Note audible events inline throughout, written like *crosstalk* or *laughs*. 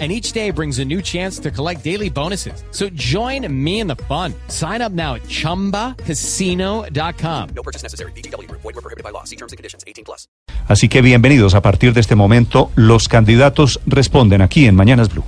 and each day brings a new chance to collect daily bonuses. So join me in the fun. Sign up now at ChumbaCasino.com. No purchase necessary. BGW. Void were prohibited by law. See terms and conditions. 18 plus. Así que bienvenidos. A partir de este momento, los candidatos responden aquí en Mañanas Blue.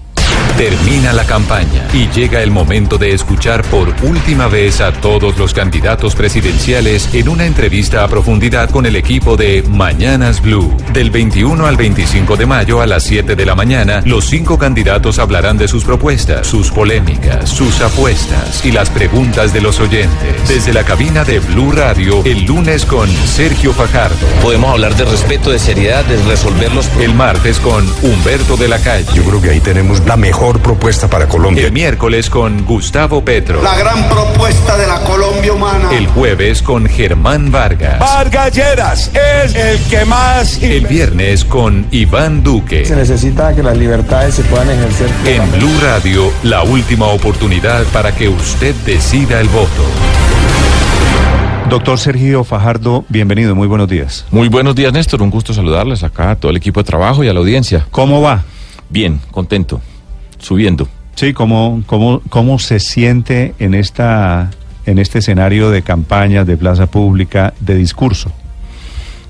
Termina la campaña y llega el momento de escuchar por última vez a todos los candidatos presidenciales en una entrevista a profundidad con el equipo de Mañanas Blue. Del 21 al 25 de mayo a las 7 de la mañana, los cinco candidatos hablarán de sus propuestas, sus polémicas, sus apuestas y las preguntas de los oyentes. Desde la cabina de Blue Radio, el lunes con Sergio Fajardo. Podemos hablar de respeto, de seriedad, de resolver los El martes con Humberto de la Calle. Yo creo que ahí tenemos la mejor propuesta para Colombia. El miércoles con Gustavo Petro. La gran propuesta de la Colombia humana. El jueves con Germán Vargas. Vargas es el que más. El viernes con Iván Duque. Se necesita que las libertades se puedan ejercer. En Blue Radio, la última oportunidad para que usted decida el voto. Doctor Sergio Fajardo, bienvenido, muy buenos días. Muy buenos días, Néstor. Un gusto saludarles acá a todo el equipo de trabajo y a la audiencia. ¿Cómo va? Bien, contento subiendo. Sí, ¿cómo, cómo, cómo se siente en, esta, en este escenario de campañas, de plaza pública, de discurso?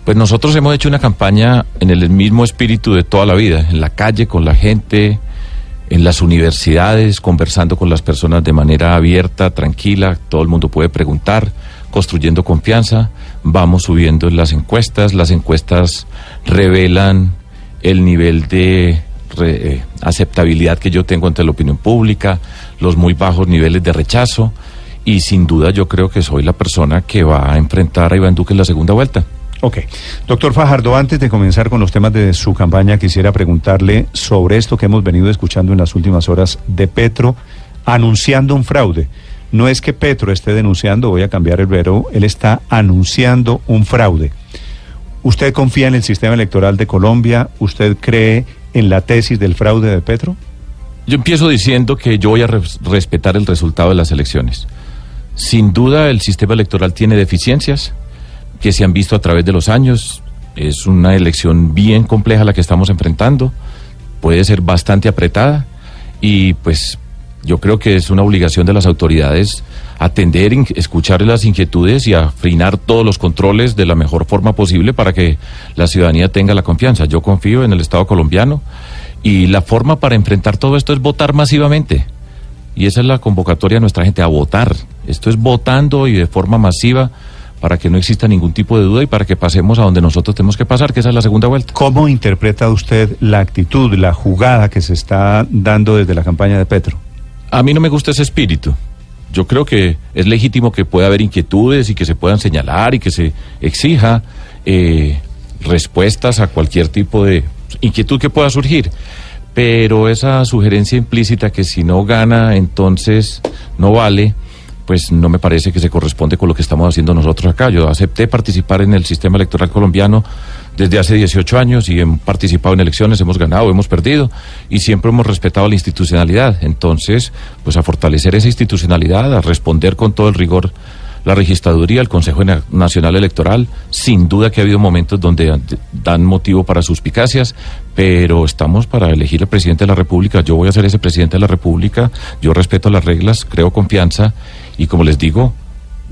Pues nosotros hemos hecho una campaña en el mismo espíritu de toda la vida, en la calle, con la gente, en las universidades, conversando con las personas de manera abierta, tranquila, todo el mundo puede preguntar, construyendo confianza, vamos subiendo en las encuestas, las encuestas revelan el nivel de eh, aceptabilidad que yo tengo ante la opinión pública, los muy bajos niveles de rechazo y sin duda yo creo que soy la persona que va a enfrentar a Iván Duque en la segunda vuelta. Ok. Doctor Fajardo, antes de comenzar con los temas de su campaña, quisiera preguntarle sobre esto que hemos venido escuchando en las últimas horas de Petro anunciando un fraude. No es que Petro esté denunciando, voy a cambiar el verbo, él está anunciando un fraude. ¿Usted confía en el sistema electoral de Colombia? ¿Usted cree en la tesis del fraude de Petro? Yo empiezo diciendo que yo voy a respetar el resultado de las elecciones. Sin duda el sistema electoral tiene deficiencias que se han visto a través de los años. Es una elección bien compleja la que estamos enfrentando. Puede ser bastante apretada y pues yo creo que es una obligación de las autoridades atender, escuchar las inquietudes y afinar todos los controles de la mejor forma posible para que la ciudadanía tenga la confianza. Yo confío en el Estado colombiano y la forma para enfrentar todo esto es votar masivamente. Y esa es la convocatoria de nuestra gente, a votar. Esto es votando y de forma masiva para que no exista ningún tipo de duda y para que pasemos a donde nosotros tenemos que pasar, que esa es la segunda vuelta. ¿Cómo interpreta usted la actitud, la jugada que se está dando desde la campaña de Petro? A mí no me gusta ese espíritu yo creo que es legítimo que pueda haber inquietudes y que se puedan señalar y que se exija eh, respuestas a cualquier tipo de inquietud que pueda surgir. Pero esa sugerencia implícita que si no gana, entonces no vale, pues no me parece que se corresponde con lo que estamos haciendo nosotros acá. Yo acepté participar en el sistema electoral colombiano desde hace 18 años y hemos participado en elecciones, hemos ganado, hemos perdido y siempre hemos respetado la institucionalidad. Entonces, pues a fortalecer esa institucionalidad, a responder con todo el rigor la registraduría, el Consejo Nacional Electoral, sin duda que ha habido momentos donde dan motivo para suspicacias, pero estamos para elegir al presidente de la República. Yo voy a ser ese presidente de la República, yo respeto las reglas, creo confianza y como les digo,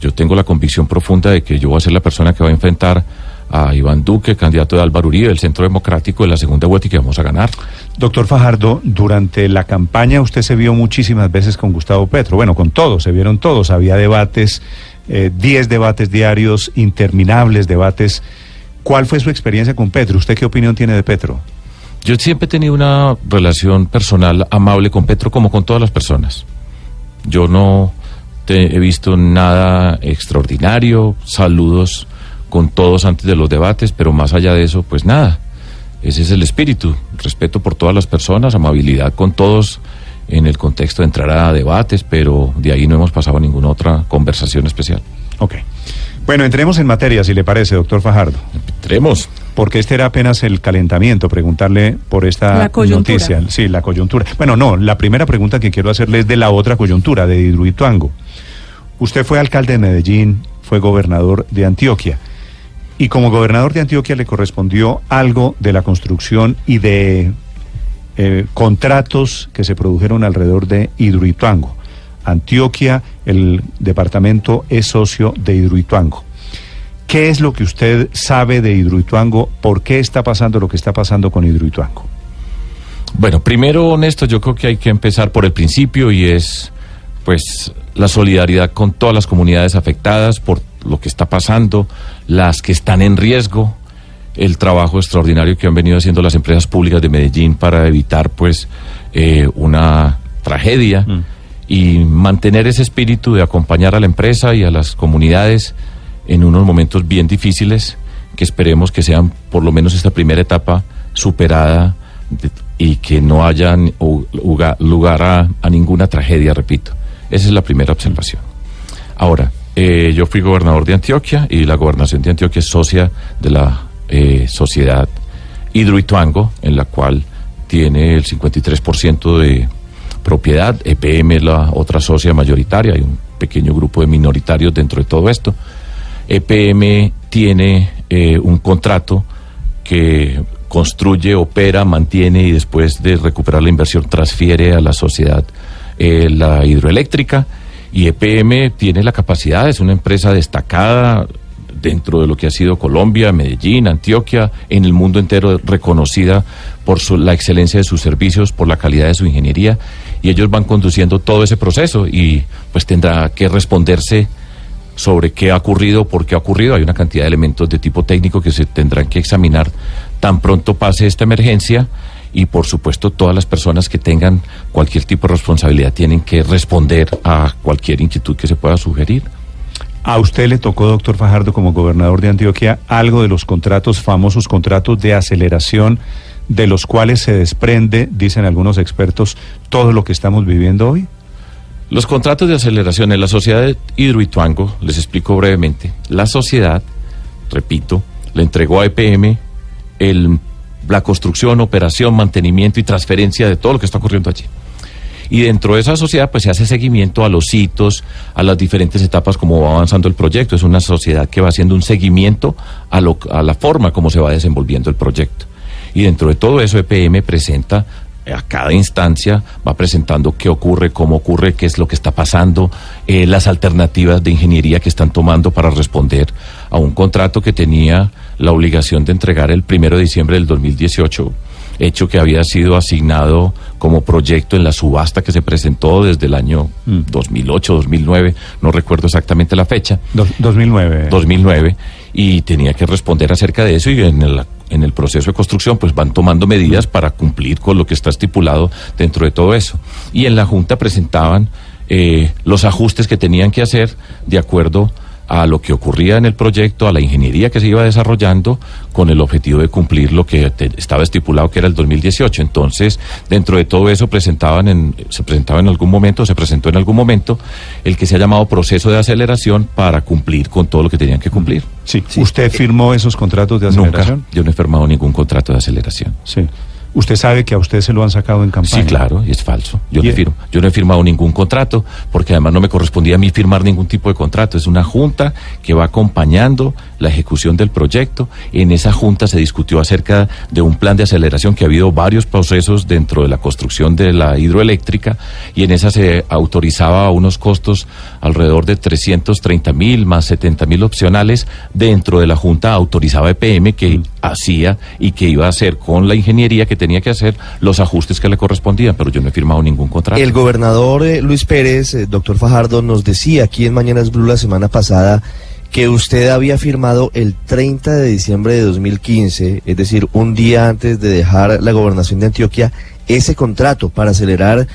yo tengo la convicción profunda de que yo voy a ser la persona que va a enfrentar a Iván Duque, candidato de Álvaro Uribe, del Centro Democrático, en la segunda vuelta y que vamos a ganar. Doctor Fajardo, durante la campaña usted se vio muchísimas veces con Gustavo Petro, bueno, con todos, se vieron todos, había debates, 10 eh, debates diarios, interminables debates. ¿Cuál fue su experiencia con Petro? ¿Usted qué opinión tiene de Petro? Yo siempre he tenido una relación personal amable con Petro como con todas las personas. Yo no he visto nada extraordinario, saludos con todos antes de los debates, pero más allá de eso, pues nada. Ese es el espíritu, respeto por todas las personas, amabilidad con todos en el contexto de entrar a debates, pero de ahí no hemos pasado a ninguna otra conversación especial. Ok. Bueno, entremos en materia, si le parece, doctor Fajardo. Entremos. Porque este era apenas el calentamiento, preguntarle por esta La coyuntura. noticia. Sí, la coyuntura. Bueno, no, la primera pregunta que quiero hacerle es de la otra coyuntura, de Hidroituango. Usted fue alcalde de Medellín, fue gobernador de Antioquia. Y como gobernador de Antioquia le correspondió algo de la construcción y de eh, contratos que se produjeron alrededor de Hidroituango. Antioquia, el departamento es socio de Hidroituango. ¿Qué es lo que usted sabe de Hidroituango? ¿Por qué está pasando lo que está pasando con Hidroituango? Bueno, primero, honesto, yo creo que hay que empezar por el principio y es, pues, la solidaridad con todas las comunidades afectadas por lo que está pasando, las que están en riesgo, el trabajo extraordinario que han venido haciendo las empresas públicas de Medellín para evitar, pues, eh, una tragedia y mantener ese espíritu de acompañar a la empresa y a las comunidades en unos momentos bien difíciles que esperemos que sean por lo menos esta primera etapa superada de- y que no haya lugar, lugar a, a ninguna tragedia, repito. Esa es la primera observación. Ahora, eh, yo fui gobernador de Antioquia y la gobernación de Antioquia es socia de la eh, sociedad Hidroituango, en la cual tiene el 53% de propiedad. EPM es la otra socia mayoritaria, hay un pequeño grupo de minoritarios dentro de todo esto. EPM tiene eh, un contrato que construye, opera, mantiene y después de recuperar la inversión transfiere a la sociedad eh, la hidroeléctrica. Y EPM tiene la capacidad, es una empresa destacada dentro de lo que ha sido Colombia, Medellín, Antioquia, en el mundo entero reconocida por su- la excelencia de sus servicios, por la calidad de su ingeniería, y ellos van conduciendo todo ese proceso y pues tendrá que responderse sobre qué ha ocurrido, por qué ha ocurrido. Hay una cantidad de elementos de tipo técnico que se tendrán que examinar tan pronto pase esta emergencia y por supuesto todas las personas que tengan cualquier tipo de responsabilidad tienen que responder a cualquier inquietud que se pueda sugerir. A usted le tocó, doctor Fajardo, como gobernador de Antioquia, algo de los contratos, famosos contratos de aceleración, de los cuales se desprende, dicen algunos expertos, todo lo que estamos viviendo hoy. Los contratos de aceleración en la sociedad de Hidroituango, les explico brevemente. La sociedad, repito, le entregó a EPM el, la construcción, operación, mantenimiento y transferencia de todo lo que está ocurriendo allí. Y dentro de esa sociedad, pues se hace seguimiento a los hitos, a las diferentes etapas como va avanzando el proyecto. Es una sociedad que va haciendo un seguimiento a, lo, a la forma como se va desenvolviendo el proyecto. Y dentro de todo eso, EPM presenta a cada instancia, va presentando qué ocurre, cómo ocurre, qué es lo que está pasando, eh, las alternativas de ingeniería que están tomando para responder a un contrato que tenía la obligación de entregar el primero de diciembre del 2018 hecho que había sido asignado como proyecto en la subasta que se presentó desde el año 2008, 2009, no recuerdo exactamente la fecha. Do- 2009. 2009 y tenía que responder acerca de eso y en el, en el proceso de construcción pues van tomando medidas para cumplir con lo que está estipulado dentro de todo eso. Y en la Junta presentaban eh, los ajustes que tenían que hacer de acuerdo a lo que ocurría en el proyecto, a la ingeniería que se iba desarrollando, con el objetivo de cumplir lo que te- estaba estipulado que era el 2018. Entonces, dentro de todo eso presentaban en, se presentaba en algún momento, se presentó en algún momento el que se ha llamado proceso de aceleración para cumplir con todo lo que tenían que cumplir. Sí. ¿Usted firmó esos contratos de Nunca, aceleración? yo no he firmado ningún contrato de aceleración. Sí. ¿Usted sabe que a usted se lo han sacado en campaña? Sí, claro, y es falso. Yo no, firmo- yo no he firmado ningún contrato, porque además no me correspondía a mí firmar ningún tipo de contrato. Es una junta que va acompañando la ejecución del proyecto. En esa junta se discutió acerca de un plan de aceleración que ha habido varios procesos dentro de la construcción de la hidroeléctrica y en esa se autorizaba unos costos alrededor de 330 mil más 70 mil opcionales. Dentro de la junta autorizaba EPM que hacía y que iba a hacer con la ingeniería que tenía que hacer los ajustes que le correspondían, pero yo no he firmado ningún contrato. El gobernador eh, Luis Pérez, eh, doctor Fajardo, nos decía aquí en Mañanas Blue la semana pasada que usted había firmado el 30 de diciembre de 2015, es decir, un día antes de dejar la gobernación de Antioquia, ese contrato para acelerar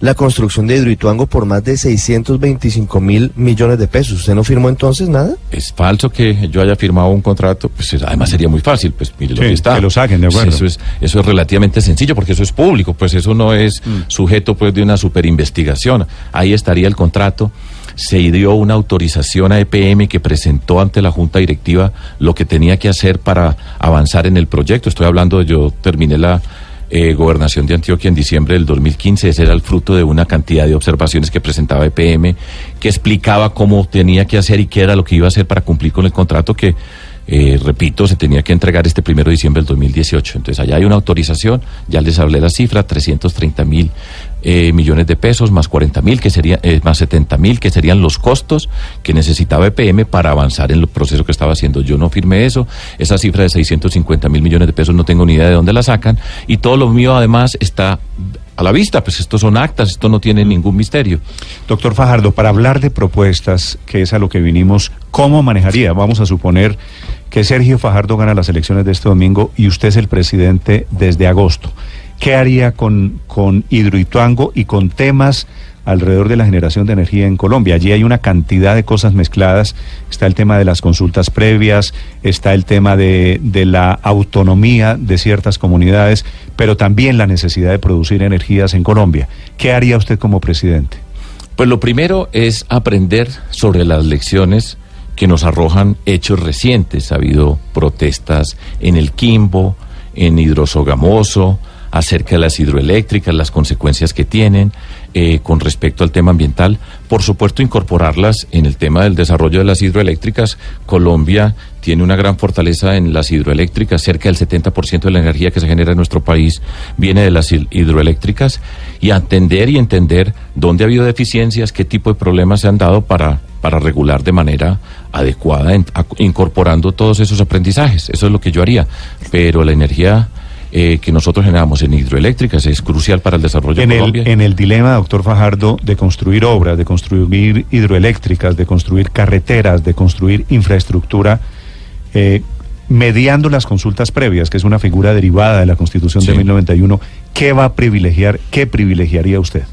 la construcción de Hidroituango por más de 625 mil millones de pesos. ¿Usted no firmó entonces nada? es falso que yo haya firmado un contrato, pues es- además sería muy fácil, pues mire lo Sí, que está. que lo saquen, de Pues, acuerdo. eso es, eso es relativamente sencillo porque eso es público, pues eso no es Mm. sujeto pues de una superinvestigación. Ahí estaría el contrato. se dio una autorización a EPM que presentó ante la Junta Directiva lo que tenía que hacer para avanzar en el proyecto. Estoy hablando, yo terminé la eh, gobernación de Antioquia en diciembre del 2015. Ese era el fruto de una cantidad de observaciones que presentaba EPM, que explicaba cómo tenía que hacer y qué era lo que iba a hacer para cumplir con el contrato que eh, repito, se tenía que entregar este primero de diciembre del 2018. Entonces, allá hay una autorización, ya les hablé la cifra, 330 mil eh, millones de pesos, más 40 mil, que sería, eh, más 70 mil, que serían los costos que necesitaba EPM para avanzar en el proceso que estaba haciendo. Yo no firmé eso, esa cifra de 650 mil millones de pesos no tengo ni idea de dónde la sacan, y todo lo mío además está a la vista, pues esto son actas, esto no tiene ningún misterio. Doctor Fajardo, para hablar de propuestas, que es a lo que vinimos, ¿cómo manejaría? Vamos a suponer que Sergio Fajardo gana las elecciones de este domingo y usted es el presidente desde agosto. ¿Qué haría con, con Hidroituango y con temas alrededor de la generación de energía en Colombia? Allí hay una cantidad de cosas mezcladas. Está el tema de las consultas previas, está el tema de, de la autonomía de ciertas comunidades, pero también la necesidad de producir energías en Colombia. ¿Qué haría usted como presidente? Pues lo primero es aprender sobre las lecciones que nos arrojan hechos recientes. Ha habido protestas en el Quimbo, en Hidrosogamoso, acerca de las hidroeléctricas, las consecuencias que tienen eh, con respecto al tema ambiental. Por supuesto, incorporarlas en el tema del desarrollo de las hidroeléctricas. Colombia tiene una gran fortaleza en las hidroeléctricas. Cerca del 70% de la energía que se genera en nuestro país viene de las hidroeléctricas. Y atender y entender dónde ha habido deficiencias, qué tipo de problemas se han dado para, para regular de manera adecuada, incorporando todos esos aprendizajes. Eso es lo que yo haría. Pero la energía eh, que nosotros generamos en hidroeléctricas es crucial para el desarrollo en de el. En el dilema, doctor Fajardo, de construir obras, de construir hidroeléctricas, de construir carreteras, de construir infraestructura, eh, mediando las consultas previas, que es una figura derivada de la Constitución Sí. de 1091, ¿qué va a privilegiar, qué privilegiaría usted?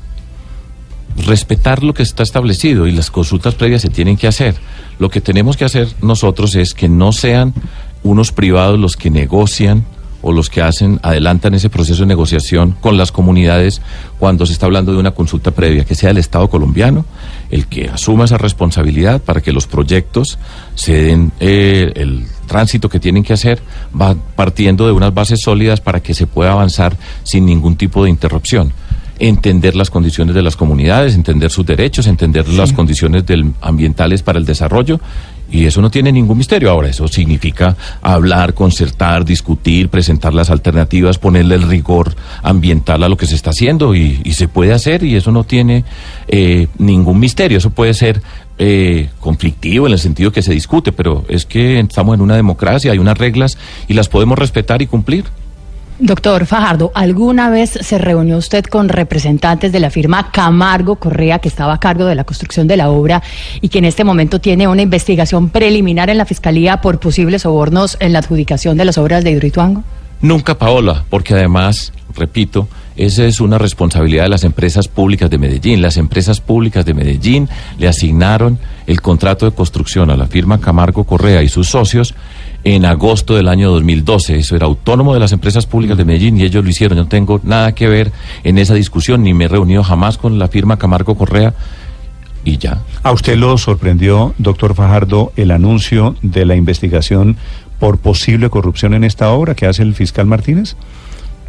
respetar lo que está establecido y las consultas previas se tienen que hacer. Lo que tenemos que hacer nosotros es que no sean unos privados los que negocian o los que hacen, adelantan ese proceso de negociación con las comunidades cuando se está hablando de una consulta previa, que sea el Estado colombiano el que asuma esa responsabilidad para que los proyectos se den eh, el tránsito que tienen que hacer, va partiendo de unas bases sólidas para que se pueda avanzar sin ningún tipo de interrupción entender las condiciones de las comunidades, entender sus derechos, entender las condiciones del, ambientales para el desarrollo. Y eso no tiene ningún misterio. Ahora, eso significa hablar, concertar, discutir, presentar las alternativas, ponerle el rigor ambiental a lo que se está haciendo y, y se puede hacer y eso no tiene eh, ningún misterio. Eso puede ser eh, conflictivo en el sentido que se discute, pero es que estamos en una democracia, hay unas reglas y las podemos respetar y cumplir. Doctor Fajardo, ¿alguna vez se reunió usted con representantes de la firma Camargo Correa, que estaba a cargo de la construcción de la obra y que en este momento tiene una investigación preliminar en la Fiscalía por posibles sobornos en la adjudicación de las obras de Hidroituango? Nunca, Paola, porque además, repito, esa es una responsabilidad de las empresas públicas de Medellín. Las empresas públicas de Medellín le asignaron el contrato de construcción a la firma Camargo Correa y sus socios en agosto del año 2012. Eso era autónomo de las empresas públicas de Medellín y ellos lo hicieron. Yo no tengo nada que ver en esa discusión, ni me he reunido jamás con la firma Camargo Correa y ya. ¿A usted lo sorprendió, doctor Fajardo, el anuncio de la investigación por posible corrupción en esta obra que hace el fiscal Martínez?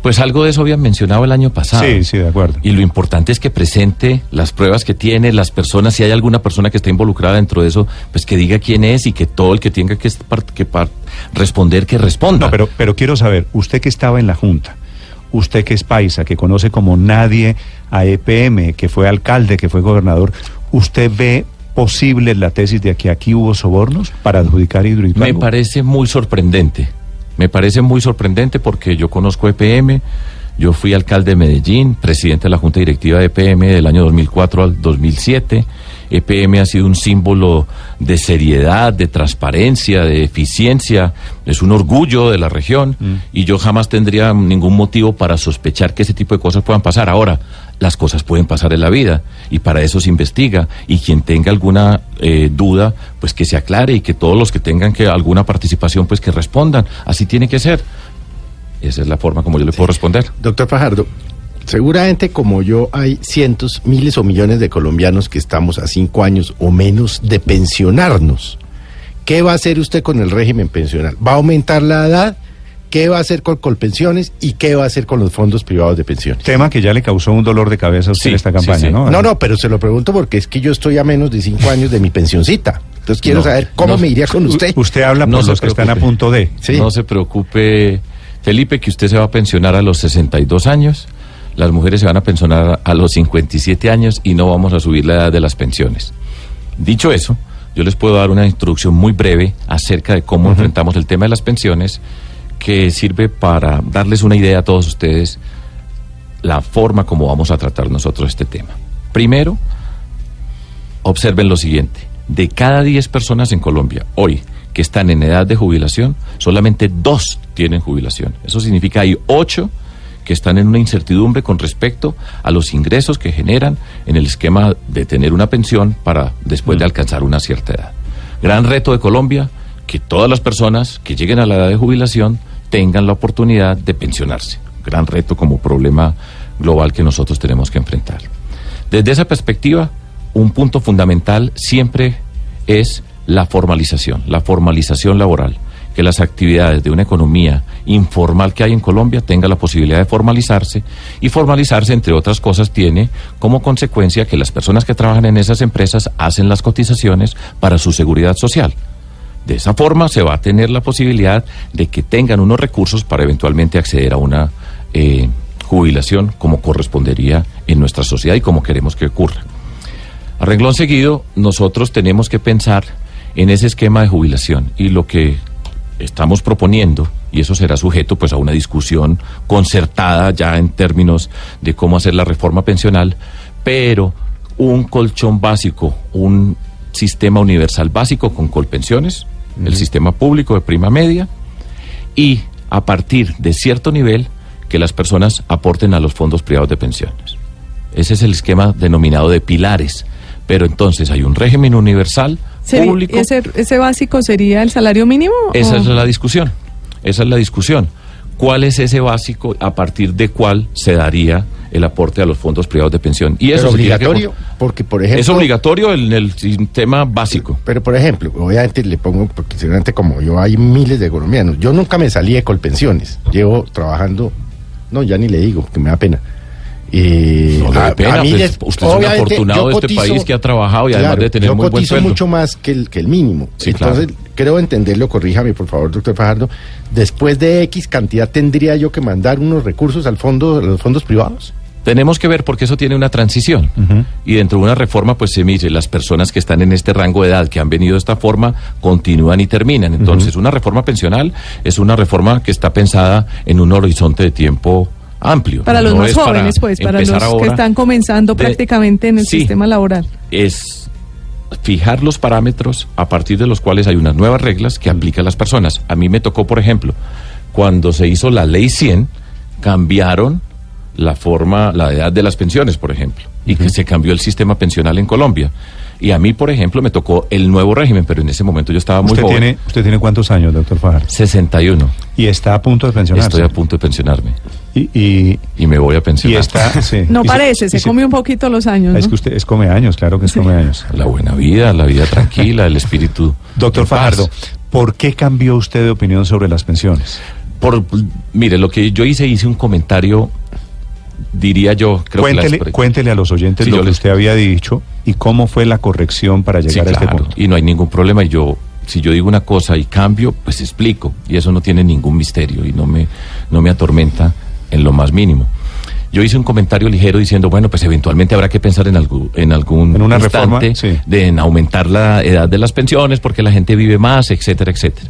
Pues algo de eso habían mencionado el año pasado. Sí, sí, de acuerdo. Y lo importante es que presente las pruebas que tiene, las personas, si hay alguna persona que está involucrada dentro de eso, pues que diga quién es y que todo el que tenga que, par- que par- responder, que responda. No, pero, pero quiero saber, usted que estaba en la Junta, usted que es paisa, que conoce como nadie a EPM, que fue alcalde, que fue gobernador, ¿usted ve posible la tesis de que aquí hubo sobornos para adjudicar Me hidroituango? parece muy sorprendente. Me parece muy sorprendente porque yo conozco EPM, yo fui alcalde de Medellín, presidente de la Junta Directiva de EPM del año 2004 al 2007. EPM ha sido un símbolo de seriedad, de transparencia, de eficiencia, es un orgullo de la región y yo jamás tendría ningún motivo para sospechar que ese tipo de cosas puedan pasar. Ahora, las cosas pueden pasar en la vida y para eso se investiga y quien tenga alguna eh, duda pues que se aclare y que todos los que tengan que alguna participación pues que respondan así tiene que ser esa es la forma como yo le puedo responder Doctor Fajardo, seguramente como yo hay cientos, miles o millones de colombianos que estamos a cinco años o menos de pensionarnos. ¿Qué va a hacer usted con el régimen pensional? ¿Va a aumentar la edad? ¿Qué va a hacer con Colpensiones? ¿Y qué va a hacer con los fondos privados de pensiones? Tema que ya le causó un dolor de cabeza a usted Sí, en esta campaña, sí. ¿no? No, no, pero se lo pregunto porque es que yo estoy a menos de cinco años de mi pensioncita. Entonces quiero No, saber cómo no. me iría con usted. Usted habla por No los que están a punto de. Sí. No se preocupe, Felipe, que usted se va a pensionar a los 62 años. Las mujeres se van a pensionar a los 57 años y no vamos a subir la edad de las pensiones. Dicho eso, yo les puedo dar una introducción muy breve acerca de cómo enfrentamos el tema de las pensiones, que sirve para darles una idea a todos ustedes la forma como vamos a tratar nosotros este tema. Primero, observen lo siguiente. De cada 10 personas en Colombia hoy que están en edad de jubilación, solamente dos tienen jubilación. Eso significa hay 8 que están en una incertidumbre con respecto a los ingresos que generan en el esquema de tener una pensión para después de alcanzar una cierta edad. Gran reto de Colombia, que todas las personas que lleguen a la edad de jubilación tengan la oportunidad de pensionarse. Gran reto como problema global que nosotros tenemos que enfrentar. Desde esa perspectiva, un punto fundamental siempre es la formalización, la formalización laboral, que las actividades de una economía informal que hay en Colombia tenga la posibilidad de formalizarse y formalizarse, entre otras cosas, tiene como consecuencia que las personas que trabajan en esas empresas hacen las cotizaciones para su seguridad social. De esa forma se va a tener la posibilidad de que tengan unos recursos para eventualmente acceder a una eh, jubilación como correspondería en nuestra sociedad y como queremos que ocurra. A renglón seguido, nosotros tenemos que pensar en ese esquema de jubilación y lo que estamos proponiendo, y eso será sujeto pues a una discusión concertada ya en términos de cómo hacer la reforma pensional, pero un colchón básico, un sistema universal básico con colpensiones, el sistema público de prima media, y a partir de cierto nivel que las personas aporten a los fondos privados de pensiones. Ese es el esquema denominado de pilares. Pero entonces hay un régimen universal público. ese, ¿Ese básico sería el salario mínimo? Esa o- es la discusión. Esa es la discusión. ¿Cuál es ese básico a partir de cuál se daría el aporte a los fondos privados de pensión? Y eso que- obligatorio, porque por ejemplo... es obligatorio en el sistema básico. Pero por ejemplo, obviamente le pongo, porque seguramente como yo hay miles de colombianos, yo nunca me salí de Colpensiones, llevo trabajando, no, ya ni le digo, que me da pena. Eh, No dé pena, pues, usted es un afortunado de este país que ha trabajado y además de tener yo muy buen sueldo. mucho más que el, que el mínimo. Sí, Entonces, claro. creo entenderlo, corríjame por favor, doctor Fajardo, después de X cantidad tendría yo que mandar unos recursos al fondo, a los fondos privados. Tenemos que ver porque eso tiene una transición. Y dentro de una reforma, pues se mire, las personas que están en este rango de edad, que han venido de esta forma, continúan y terminan. Entonces, una reforma pensional es una reforma que está pensada en un horizonte de tiempo amplio. Para los No más jóvenes, pues, para los que están comenzando de- prácticamente en el Sí. sistema laboral. es fijar los parámetros a partir de los cuales hay unas nuevas reglas que aplican a las personas. A mí me tocó, por ejemplo, cuando se hizo la ley 100, cambiaron la forma, la edad de las pensiones, por ejemplo, y que se cambió el sistema pensional en Colombia. Y a mí, por ejemplo, me tocó el nuevo régimen, pero en ese momento yo estaba muy ¿Usted joven. tiene, ¿Usted tiene cuántos años, doctor Fajardo? 61. Y está a punto de pensionarse. Estoy a punto de pensionarme. Y, y, Y me voy a y pensionar. está... *laughs* sí. No parece, se se- come un poquito los años. Es ¿no? que usted es come años, claro que es come años. La buena vida, la vida *laughs* tranquila, el espíritu. Doctor. Fajardo, ¿por qué cambió usted de opinión sobre las pensiones? Por, mire, lo que yo hice, hice un comentario, diría yo, creo cuéntele, que las- cuéntele a los oyentes Sí, lo que les- usted había dicho y cómo fue la corrección para Sí, llegar a este claro, punto. y no hay ningún problema. Y yo, si yo digo una cosa y cambio, pues explico. Y eso no tiene ningún misterio y no me, no me atormenta en lo más mínimo. Yo hice un comentario ligero diciendo, bueno, pues eventualmente habrá que pensar en, algo, en algún En una instante reforma, sí. de en aumentar la edad de las pensiones porque la gente vive más, etcétera, etcétera.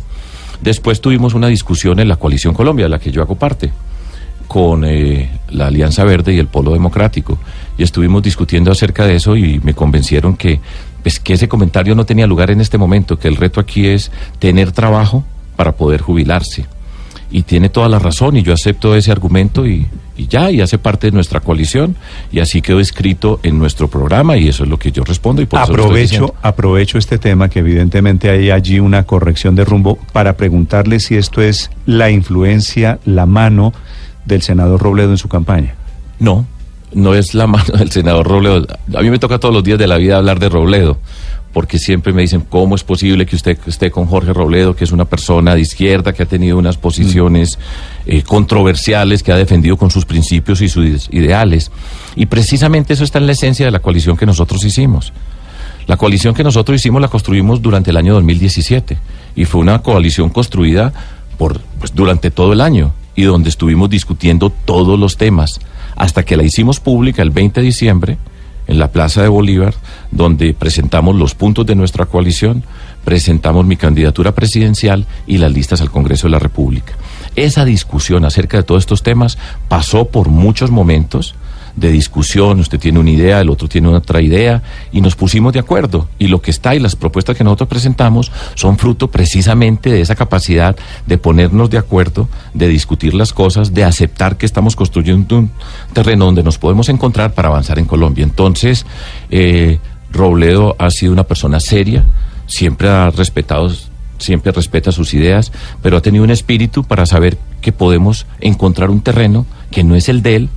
Después tuvimos una discusión en la Coalición Colombia, de la que yo hago parte, con eh, la Alianza Verde y el Polo Democrático. Y estuvimos discutiendo acerca de eso y me convencieron que, pues, que ese comentario no tenía lugar en este momento, que el reto aquí es tener trabajo para poder jubilarse. Y tiene toda la razón y yo acepto ese argumento y, y ya, y hace parte de nuestra coalición y así quedó escrito en nuestro programa y eso es lo que yo respondo y por Aprovecho, aprovecho este tema que evidentemente hay allí una corrección de rumbo para preguntarle si esto es la influencia, la mano del senador Robledo en su campaña. No, no es la mano del senador Robledo. A mí me toca todos los días de la vida hablar de Robledo, porque siempre me dicen, ¿cómo es posible que usted esté con Jorge Robledo, que es una persona de izquierda, que ha tenido unas posiciones eh, controversiales, que ha defendido con sus principios y sus ideales? Y precisamente eso está en la esencia de la coalición que nosotros hicimos. La coalición que nosotros hicimos la construimos durante el año 2017 y fue una coalición construida por, pues, durante todo el año y donde estuvimos discutiendo todos los temas hasta que la hicimos pública el 20 de diciembre en la Plaza de Bolívar, donde presentamos los puntos de nuestra coalición, presentamos mi candidatura presidencial y las listas al Congreso de la República. Esa discusión acerca de todos estos temas pasó por muchos momentos de discusión, usted tiene una idea, el otro tiene otra idea, y nos pusimos de acuerdo. Y lo que está y las propuestas que nosotros presentamos son fruto precisamente de esa capacidad de ponernos de acuerdo, de discutir las cosas, de aceptar que estamos construyendo un terreno donde nos podemos encontrar para avanzar en Colombia. Entonces, eh, Robledo ha sido una persona seria, siempre ha respetado siempre respeta sus ideas, pero ha tenido un espíritu para saber que podemos encontrar un terreno que no es el de él,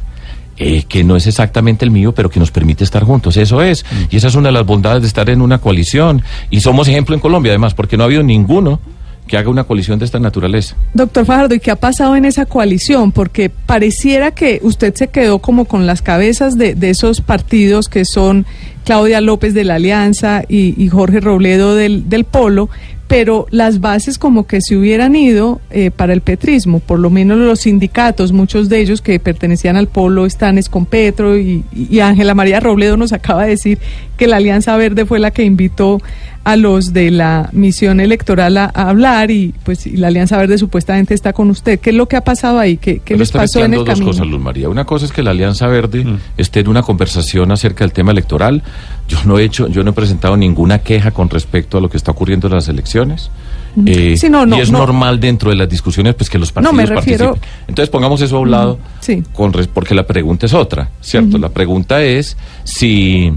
eh, que no es exactamente el mío, pero que nos permite estar juntos. Eso es. Y esa es una de las bondades de estar en una coalición. Y somos ejemplo en Colombia, además, porque no ha habido ninguno que haga una coalición de esta naturaleza. Doctor Fajardo, ¿y qué ha pasado en esa coalición? Porque pareciera que usted se quedó como con las cabezas de, de esos partidos que son Claudia López de la Alianza y, y Jorge Robledo del, del Polo, pero las bases como que se hubieran ido eh, para el petrismo, por lo menos los sindicatos, muchos de ellos que pertenecían al polo están es con Petro y, y Ángela María Robledo nos acaba de decir que la Alianza Verde fue la que invitó a los de la misión electoral a, a hablar y pues y la Alianza Verde supuestamente está con usted. ¿Qué es lo que ha pasado ahí? ¿Qué, qué les pasó en el dos camino? cosas, Luz María. Una cosa es que la Alianza Verde esté en una conversación acerca del tema electoral. Yo no he hecho, yo no he presentado ninguna queja con respecto a lo que está ocurriendo en las elecciones. Mm. Eh, Sí, no, no, y es no. normal dentro de las discusiones pues que los No, partidos me refiero- participen. Entonces pongamos eso a un lado, Sí. con res- porque la pregunta es otra, ¿cierto? La pregunta es si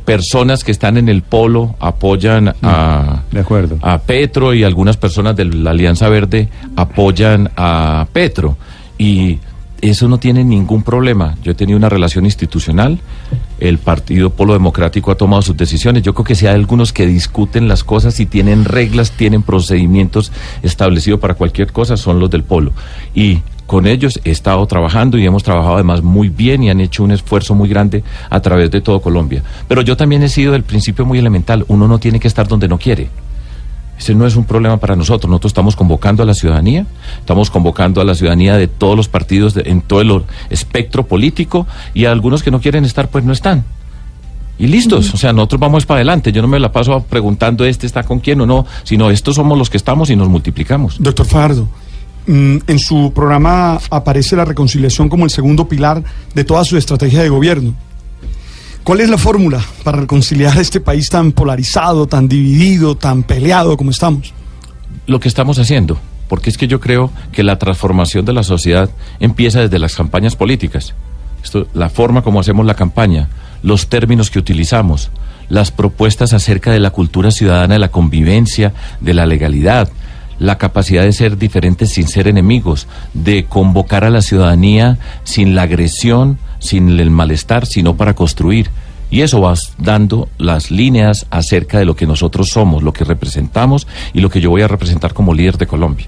personas que están en el polo apoyan a, De acuerdo. a Petro y algunas personas de la Alianza Verde apoyan a Petro. Y eso no tiene ningún problema. Yo he tenido una relación institucional, el Partido Polo Democrático ha tomado sus decisiones. Yo creo que si hay algunos que discuten las cosas y tienen reglas, tienen procedimientos establecidos para cualquier cosa, son los del Polo. Y con ellos he estado trabajando y hemos trabajado además muy bien y han hecho un esfuerzo muy grande a través de todo Colombia. Pero yo también he sido del principio muy elemental, uno no tiene que estar donde no quiere. Ese no es un problema para nosotros. Nosotros estamos convocando a la ciudadanía, estamos convocando a la ciudadanía de todos los partidos de- en todo el espectro político y a algunos que no quieren estar, pues no están. Y listos, o sea, nosotros vamos para adelante. Yo no me la paso preguntando este está con quién o no, sino estos somos los que estamos y nos multiplicamos. Doctor Fajardo, mm, en su programa aparece la reconciliación como el segundo pilar de toda su estrategia de gobierno. ¿Cuál es la fórmula para reconciliar este país tan polarizado, tan dividido, tan peleado como estamos? lo que estamos haciendo, porque es que yo creo que la transformación de la sociedad empieza desde las campañas políticas. Esto, la forma como hacemos la campaña, los términos que utilizamos, las propuestas acerca de la cultura ciudadana, de la convivencia, de la legalidad, la capacidad de ser diferentes sin ser enemigos, de convocar a la ciudadanía sin la agresión, sin el malestar, sino para construir. Y eso va dando las líneas acerca de lo que nosotros somos, lo que representamos y lo que yo voy a representar como líder de Colombia.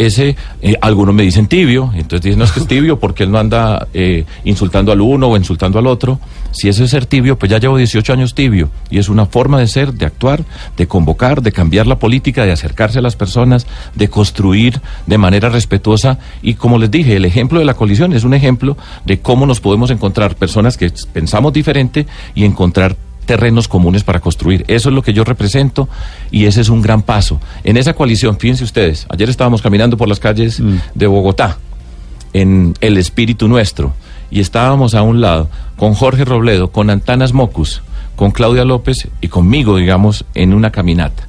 Ese, eh, algunos me dicen tibio, entonces dicen, no es que es tibio porque él no anda eh, insultando al uno o insultando al otro. Si eso es ser tibio, pues ya llevo 18 años tibio y es una forma de ser, de actuar, de convocar, de cambiar la política, de acercarse a las personas, de construir de manera respetuosa y como les dije, el ejemplo de la colisión es un ejemplo de cómo nos podemos encontrar personas que pensamos diferente y encontrar terrenos comunes para construir. Eso es lo que yo represento y ese es un gran paso. En esa coalición, fíjense ustedes, ayer estábamos caminando por las calles de Bogotá, en el espíritu nuestro, y estábamos a un lado con Jorge Robledo, con Antanas Mocus, con Claudia López y conmigo, digamos, en una caminata.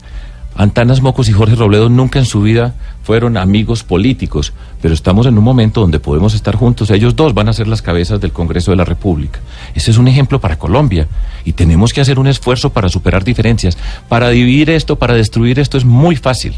Antanas Mocus y Jorge Robledo nunca en su vida fueron amigos políticos, pero estamos en un momento donde podemos estar juntos. Ellos dos van a ser las cabezas del Congreso de la República. Ese es un ejemplo para Colombia y tenemos que hacer un esfuerzo para superar diferencias. Para dividir esto, para destruir esto es muy fácil.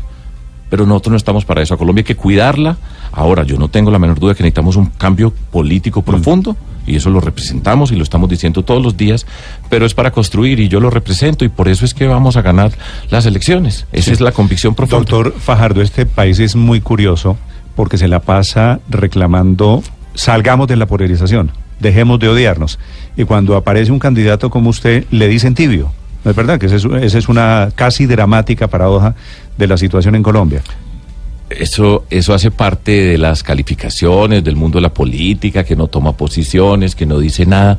Pero nosotros no estamos para eso. A Colombia hay que cuidarla. Ahora, yo no tengo la menor duda que necesitamos un cambio político profundo, y eso lo representamos y lo estamos diciendo todos los días, pero es para construir y yo lo represento y por eso es que vamos a ganar las elecciones. Esa es la convicción profunda. Doctor Fajardo, este país es muy curioso porque se la pasa reclamando salgamos de la polarización, dejemos de odiarnos. Y cuando aparece un candidato como usted, le dicen tibio. ¿No es verdad? Que esa es, una casi dramática paradoja de la situación en Colombia. Eso, eso hace parte de las calificaciones del mundo de la política, que no toma posiciones, que no dice nada.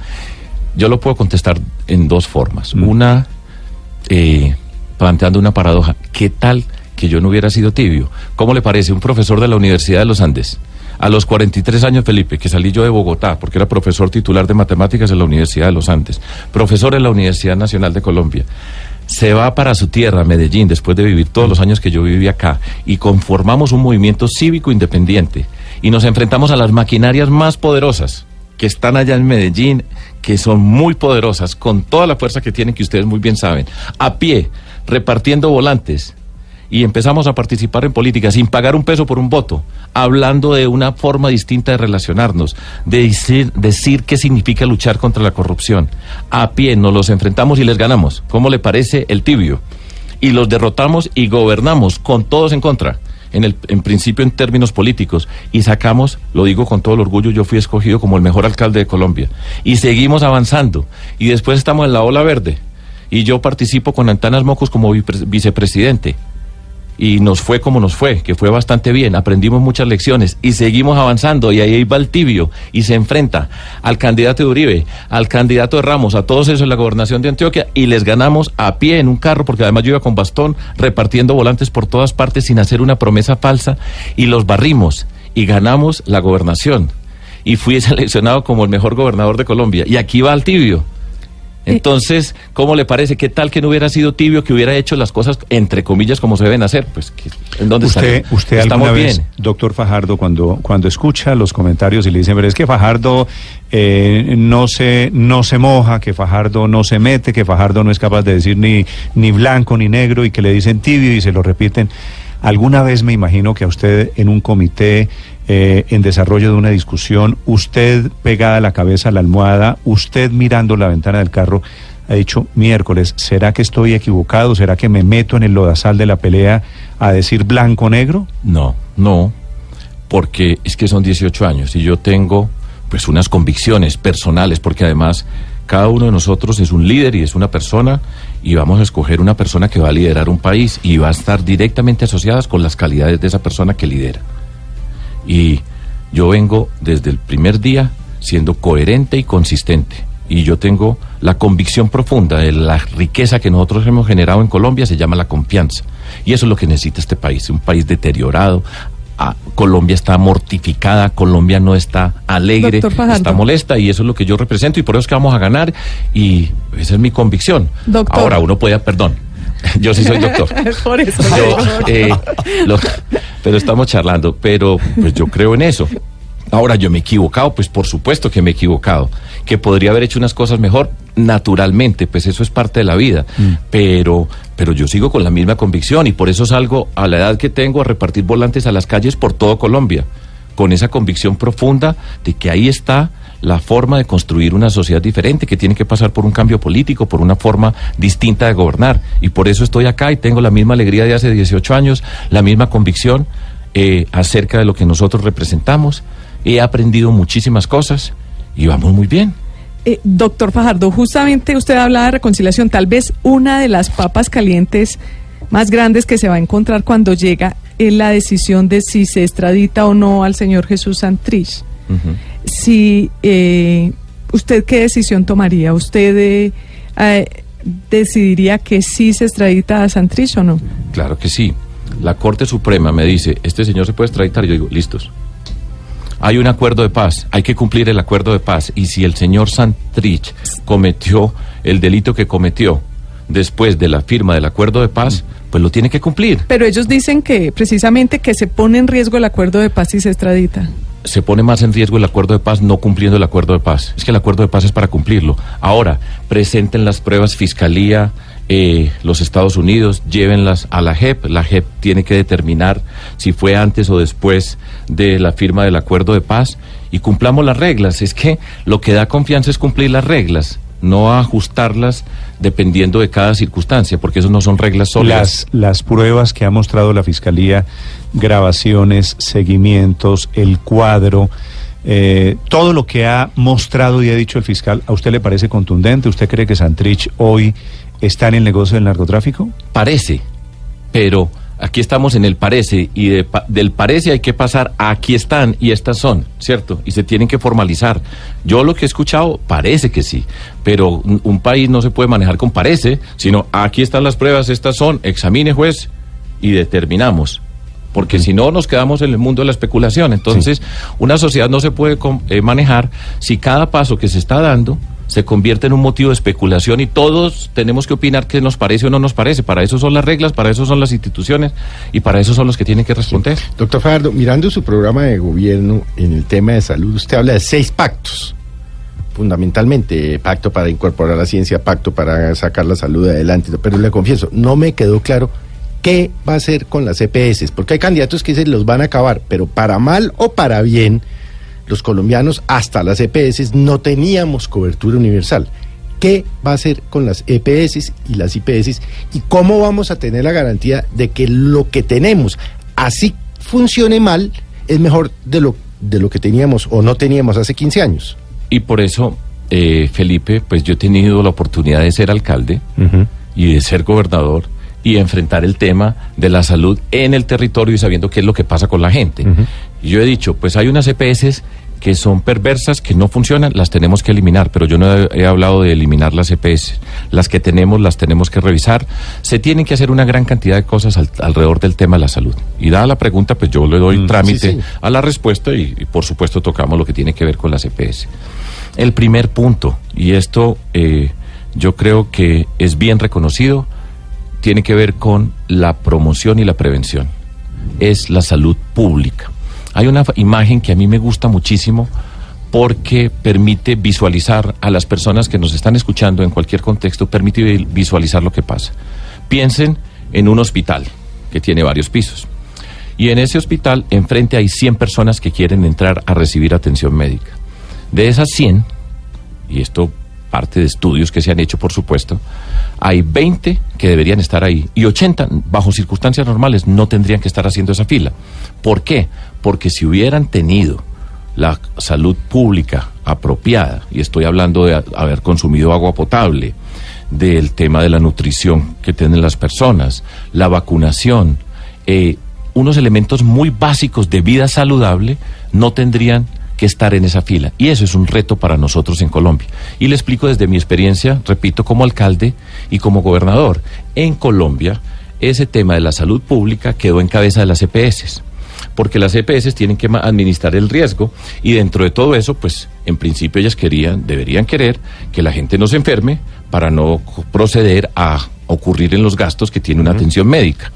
Yo lo puedo contestar en dos formas. Una, eh, planteando una paradoja. ¿Qué tal que yo no hubiera sido tibio? ¿Cómo le parece un profesor de la Universidad de los Andes? A los 43 años, Felipe, que salí yo de Bogotá, porque era profesor titular de matemáticas en la Universidad de los Andes, profesor en la Universidad Nacional de Colombia se va para su tierra, Medellín, después de vivir todos los años que yo viví acá, y conformamos un movimiento cívico independiente, y nos enfrentamos a las maquinarias más poderosas que están allá en Medellín, que son muy poderosas, con toda la fuerza que tienen, que ustedes muy bien saben, a pie, repartiendo volantes, y empezamos a participar en política sin pagar un peso por un voto, hablando de una forma distinta de relacionarnos, de decir, decir qué significa luchar contra la corrupción. A pie nos los enfrentamos y les ganamos. ¿Cómo le parece el tibio? Y los derrotamos y gobernamos con todos en contra. En, el, en principio en términos políticos y sacamos, lo digo con todo el orgullo, yo fui escogido como el mejor alcalde de Colombia y seguimos avanzando y después estamos en la ola verde y yo participo con Antanas Mocos como vicepresidente y nos fue como nos fue, que fue bastante bien, aprendimos muchas lecciones y seguimos avanzando y ahí va el tibio y se enfrenta al candidato de Uribe, al candidato de Ramos, a todos esos en la gobernación de Antioquia y les ganamos a pie en un carro porque además yo iba con bastón repartiendo volantes por todas partes sin hacer una promesa falsa y los barrimos y ganamos la gobernación. Y fui *laughs* seleccionado como el mejor gobernador de Colombia y aquí va el tibio entonces, ¿cómo le parece? ¿Qué tal que no hubiera sido tibio, que hubiera hecho las cosas, entre comillas, como se deben hacer? Pues, ¿en dónde usted, usted Estamos alguna bien. vez, doctor Fajardo, cuando, cuando escucha los comentarios y le dicen, pero es que Fajardo eh, no, se, no se moja, que Fajardo no se mete, que Fajardo no es capaz de decir ni, ni blanco ni negro y que le dicen tibio y se lo repiten. Alguna vez me imagino que a usted en un comité eh, en desarrollo de una discusión, usted pegada la cabeza a la almohada, usted mirando la ventana del carro, ha dicho miércoles, ¿será que estoy equivocado? ¿Será que me meto en el lodazal de la pelea a decir blanco-negro? No, no, porque es que son 18 años y yo tengo pues unas convicciones personales, porque además cada uno de nosotros es un líder y es una persona y vamos a escoger una persona que va a liderar un país y va a estar directamente asociadas con las calidades de esa persona que lidera. Y yo vengo desde el primer día siendo coherente y consistente. Y yo tengo la convicción profunda de la riqueza que nosotros hemos generado en Colombia, se llama la confianza. Y eso es lo que necesita este país, un país deteriorado. Ah, Colombia está mortificada, Colombia no está alegre, está molesta y eso es lo que yo represento y por eso es que vamos a ganar y esa es mi convicción. Doctor. Ahora uno puede, perdón, yo sí soy doctor. *laughs* Por eso. Yo, eh, lo- pero estamos charlando, pero pues yo creo en eso. Ahora, yo me he equivocado, pues por supuesto que me he equivocado. Que podría haber hecho unas cosas mejor, naturalmente, pues eso es parte de la vida. Pero, pero yo sigo con la misma convicción y por eso salgo a la edad que tengo a repartir volantes a las calles por todo Colombia. Con esa convicción profunda de que ahí está la forma de construir una sociedad diferente, que tiene que pasar por un cambio político, por una forma distinta de gobernar. Y por eso estoy acá y tengo la misma alegría de hace 18 años, la misma convicción eh, acerca de lo que nosotros representamos. He aprendido muchísimas cosas y vamos muy bien. Eh, doctor Fajardo, justamente usted hablaba de reconciliación. Tal vez una de las papas calientes más grandes que se va a encontrar cuando llega es la decisión de si se extradita o no al señor Jesús Santrich. Si eh, usted qué decisión tomaría, usted eh, decidiría que sí se extradita a Santrich o no. Claro que sí. La Corte Suprema me dice, este señor se puede extraditar. Yo digo, listos. Hay un acuerdo de paz, hay que cumplir el acuerdo de paz. Y si el señor Santrich cometió el delito que cometió después de la firma del acuerdo de paz, pues lo tiene que cumplir. Pero ellos dicen que precisamente que se pone en riesgo el acuerdo de paz si se extradita. Se pone más en riesgo el acuerdo de paz no cumpliendo el acuerdo de paz. Es que el acuerdo de paz es para cumplirlo. Ahora, presenten las pruebas Fiscalía, eh, los Estados Unidos, llévenlas a la JEP. La JEP tiene que determinar si fue antes o después de la firma del acuerdo de paz y cumplamos las reglas. Es que lo que da confianza es cumplir las reglas, no ajustarlas dependiendo de cada circunstancia, porque eso no son reglas sólidas. Las, las pruebas que ha mostrado la Fiscalía, grabaciones, seguimientos, el cuadro, eh, todo lo que ha mostrado y ha dicho el fiscal, ¿a usted le parece contundente? ¿Usted cree que Santrich hoy está en el negocio del narcotráfico? Parece, pero aquí estamos en el parece y de del parece hay que pasar a aquí están y estas son, ¿cierto? Y se tienen que formalizar. Yo lo que he escuchado parece que sí, pero un, un país no se puede manejar con parece, sino aquí están las pruebas, estas son, examine juez y determinamos. Porque si no nos quedamos en el mundo de la especulación. Entonces, una sociedad no se puede eh, manejar si cada paso que se está dando se convierte en un motivo de especulación y todos tenemos que opinar qué nos parece o no nos parece. Para eso son las reglas, para eso son las instituciones y para eso son los que tienen que responder. Doctor Fajardo, mirando su programa de gobierno en el tema de salud, usted habla de seis pactos. Fundamentalmente, pacto para incorporar la ciencia, pacto para sacar la salud adelante. Pero le confieso, no me quedó claro qué va a hacer con las EPS, porque hay candidatos que se los van a acabar, pero para mal o para bien, los colombianos hasta las EPS no teníamos cobertura universal. ¿Qué va a hacer con las EPS y las IPS? ¿Y cómo vamos a tener la garantía de que lo que tenemos, así funcione mal, es mejor de lo, de lo que teníamos o no teníamos hace 15 años? Y por eso, eh, Felipe, pues yo he tenido la oportunidad de ser alcalde y de ser gobernador y enfrentar el tema de la salud en el territorio y sabiendo qué es lo que pasa con la gente. Y yo he dicho, pues hay unas EPS que son perversas, que no funcionan, las tenemos que eliminar, pero yo no he, he hablado de eliminar las EPS. Las que tenemos las tenemos que revisar. Se tienen que hacer una gran cantidad de cosas al- alrededor del tema de la salud. Y dada la pregunta, pues yo le doy Mm, trámite sí, sí. a la respuesta y, y, por supuesto tocamos lo que tiene que ver con las EPS. El primer punto, y esto eh, yo creo que es bien reconocido, tiene que ver con la promoción y la prevención. Es la salud pública. Hay una imagen que a mí me gusta muchísimo porque permite visualizar a las personas que nos están escuchando en cualquier contexto, permite vi- visualizar lo que pasa. Piensen en un hospital que tiene varios pisos. Y en ese hospital, enfrente hay 100 personas que quieren entrar a recibir atención médica. De esas 100, y esto parte de estudios que se han hecho, por supuesto, hay 20 que deberían estar ahí y 80, bajo circunstancias normales, no tendrían que estar haciendo esa fila. ¿Por qué? Porque si hubieran tenido la salud pública apropiada, y estoy hablando de haber consumido agua potable, del tema de la nutrición que tienen las personas, la vacunación, eh, unos elementos muy básicos de vida saludable, no tendrían que estar en esa fila. Y eso es un reto para nosotros en Colombia. Y le explico desde mi experiencia, repito, como alcalde y como gobernador. En Colombia, ese tema de la salud pública quedó en cabeza de las EPS porque las EPS tienen que administrar el riesgo y dentro de todo eso, pues en principio ellas querían, deberían querer que la gente no se enferme para no proceder a ocurrir en los gastos que tiene una atención médica.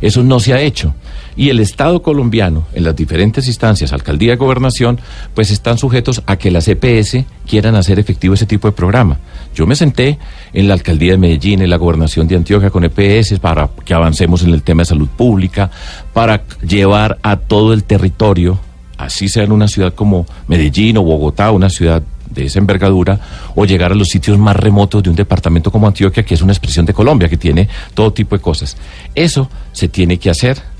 Eso no se ha hecho. Y el Estado colombiano, en las diferentes instancias, alcaldía gobernación, pues están sujetos a que las EPS quieran hacer efectivo ese tipo de programa. Yo me senté en la alcaldía de Medellín, en la gobernación de Antioquia con EPS para que avancemos en el tema de salud pública, para llevar a todo el territorio, así sea en una ciudad como Medellín o Bogotá, una ciudad de esa envergadura, o llegar a los sitios más remotos de un departamento como Antioquia, que es una expresión de Colombia, que tiene todo tipo de cosas. Eso se tiene que hacer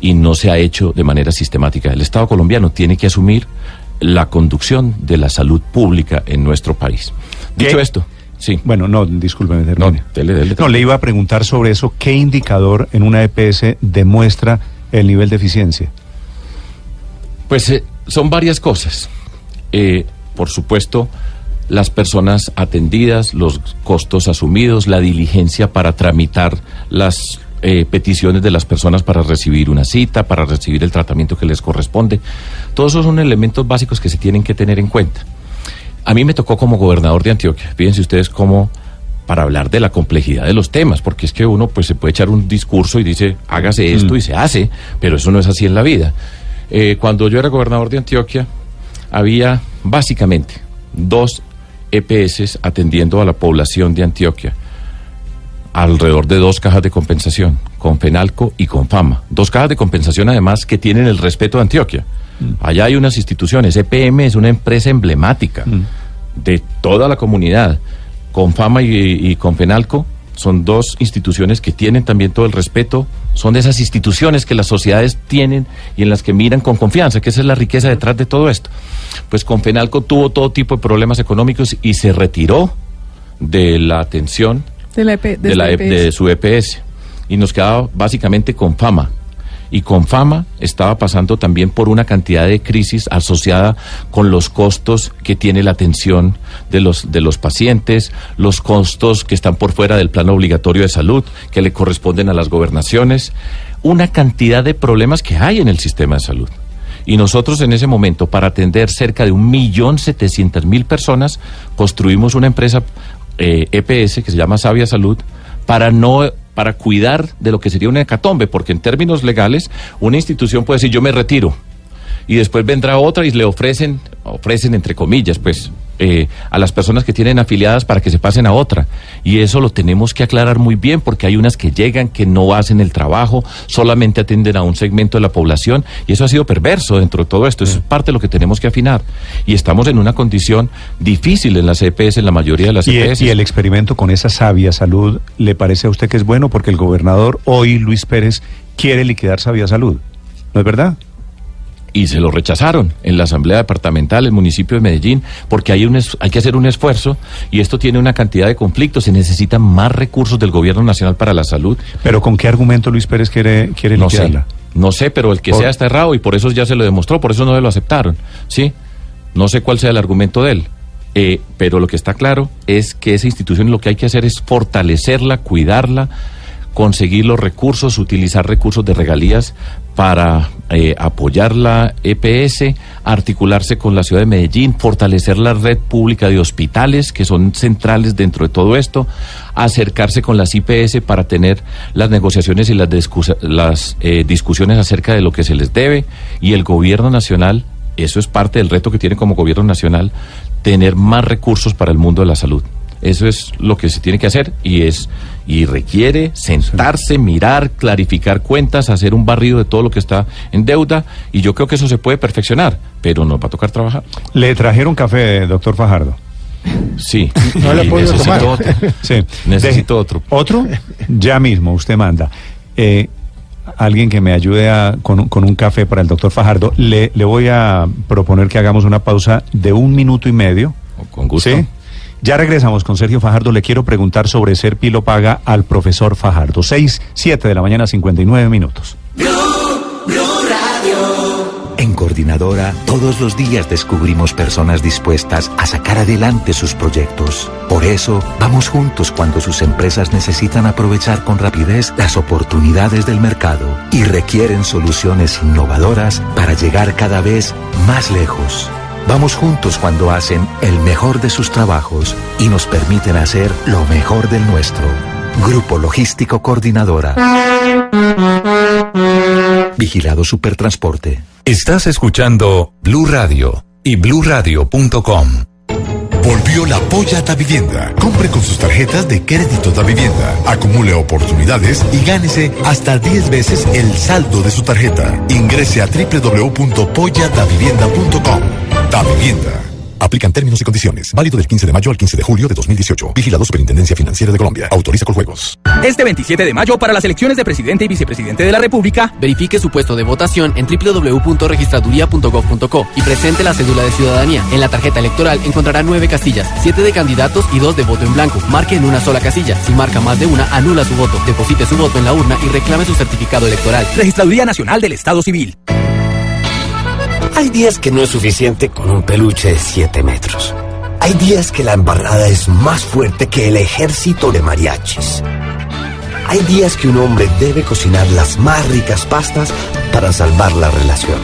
y no se ha hecho de manera sistemática. El Estado colombiano tiene que asumir la conducción de la salud pública en nuestro país. Dicho esto, sí. Bueno, no, discúlpeme. termine. dele, dele. No, le iba a preguntar sobre eso. ¿Qué indicador en una EPS demuestra el nivel de eficiencia? Pues eh, son varias cosas. Eh, por supuesto, las personas atendidas, los costos asumidos, la diligencia para tramitar las eh, peticiones de las personas para recibir una cita, para recibir el tratamiento que les corresponde. Todos esos son elementos básicos que se tienen que tener en cuenta. A mí me tocó como gobernador de Antioquia. Fíjense ustedes cómo para hablar de la complejidad de los temas, porque es que uno pues se puede echar un discurso y dice, hágase esto y se hace, pero eso no es así en la vida. Eh, cuando yo era gobernador de Antioquia, había básicamente dos EPS atendiendo a la población de Antioquia. Alrededor de dos cajas de compensación, con Penalco y con Fama. Dos cajas de compensación además que tienen el respeto de Antioquia. Allá hay unas instituciones, EPM es una empresa emblemática de toda la comunidad. Con Fama y, y con Penalco son dos instituciones que tienen también todo el respeto, son de esas instituciones que las sociedades tienen y en las que miran con confianza, que esa es la riqueza detrás de todo esto. Pues con Penalco tuvo todo tipo de problemas económicos y se retiró de la atención De la, EP, de, la, E- de su EPS y nos quedaba básicamente con fama. Y con fama estaba pasando también por una cantidad de crisis asociada con los costos que tiene la atención de los, de los pacientes, los costos que están por fuera del plano obligatorio de salud, que le corresponden a las gobernaciones, una cantidad de problemas que hay en el sistema de salud. Y nosotros en ese momento, para atender cerca de un millón setecientas mil personas, construimos una empresa eh, EPS que se llama Sabia Salud para no para cuidar de lo que sería una hecatombe, porque en términos legales una institución puede decir yo me retiro y después vendrá otra y le ofrecen, ofrecen entre comillas, pues, eh, a las personas que tienen afiliadas para que se pasen a otra. Y eso lo tenemos que aclarar muy bien porque hay unas que llegan, que no hacen el trabajo, solamente atienden a un segmento de la población y eso ha sido perverso dentro de todo esto. Eso es parte de lo que tenemos que afinar. Y estamos en una condición difícil en las EPS, en la mayoría de las Y, EPS. y el experimento con esa sabia salud, ¿le parece a usted que es bueno? Porque el gobernador hoy, Luis Pérez, quiere liquidar sabia salud. ¿No es verdad? Y se lo rechazaron en la Asamblea Departamental, el municipio de Medellín, porque hay, un es- hay que hacer un esfuerzo y esto tiene una cantidad de conflictos. Se necesitan más recursos del Gobierno Nacional para la salud. ¿Pero con qué argumento Luis Pérez quiere, quiere No sé, no sé, pero el que Por- sea está errado y por eso ya se lo demostró, por eso no se lo aceptaron. ¿sí? No sé cuál sea el argumento de él. Eh, pero lo que está claro es que esa institución lo que hay que hacer es fortalecerla, cuidarla, conseguir los recursos, utilizar recursos de regalías para eh, apoyar la EPS, articularse con la ciudad de Medellín, fortalecer la red pública de hospitales que son centrales dentro de todo esto, acercarse con las IPS para tener las negociaciones y las, las eh, discusiones acerca de lo que se les debe y el gobierno nacional, eso es parte del reto que tiene como gobierno nacional, tener más recursos para el mundo de la salud. Eso es lo que se tiene que hacer y es y requiere sentarse, mirar, clarificar cuentas, hacer un barrido de todo lo que está en deuda y yo creo que eso se puede perfeccionar, pero nos va a tocar trabajar. Le trajeron café, doctor Fajardo. Sí. No le y puedo necesito tomar. otro. Sí. Necesito otro. ¿Otro? Ya mismo, usted manda. Eh, alguien que me ayude a- con, un- con un café para el doctor Fajardo. Le, le voy a proponer que hagamos una pausa de un minuto y medio. Con gusto. ¿Sí? Ya regresamos con Sergio Fajardo. Le quiero preguntar sobre ser pilo paga al profesor Fajardo. 6, 7 de la mañana, 59 minutos. En Coordinadora, todos los días descubrimos personas dispuestas a sacar adelante sus proyectos. Por eso, vamos juntos cuando sus empresas necesitan aprovechar con rapidez las oportunidades del mercado y requieren soluciones innovadoras para llegar cada vez más lejos. Vamos juntos cuando hacen el mejor de sus trabajos y nos permiten hacer lo mejor del nuestro. Grupo Logístico Coordinadora. Vigilado Supertransporte. Estás escuchando Blue Radio y bluradio.com. Volvió la Polla da Vivienda. Compre con sus tarjetas de crédito da vivienda. Acumule oportunidades y gánese hasta 10 veces el saldo de su tarjeta. Ingrese a www.polladavivienda.com. Da Vivienda. Aplican términos y condiciones. Válido del 15 de mayo al 15 de julio de 2018. Vigilado Superintendencia Financiera de Colombia. Autoriza con juegos. Este 27 de mayo, para las elecciones de presidente y vicepresidente de la República, verifique su puesto de votación en www.registraduría.gov.co y presente la cédula de ciudadanía. En la tarjeta electoral encontrará nueve castillas, siete de candidatos y dos de voto en blanco. Marque en una sola casilla. Si marca más de una, anula su voto. Deposite su voto en la urna y reclame su certificado electoral. Registraduría Nacional del Estado Civil. Hay días que no es suficiente con un peluche de 7 metros. Hay días que la embarrada es más fuerte que el ejército de mariachis. Hay días que un hombre debe cocinar las más ricas pastas para salvar la relación.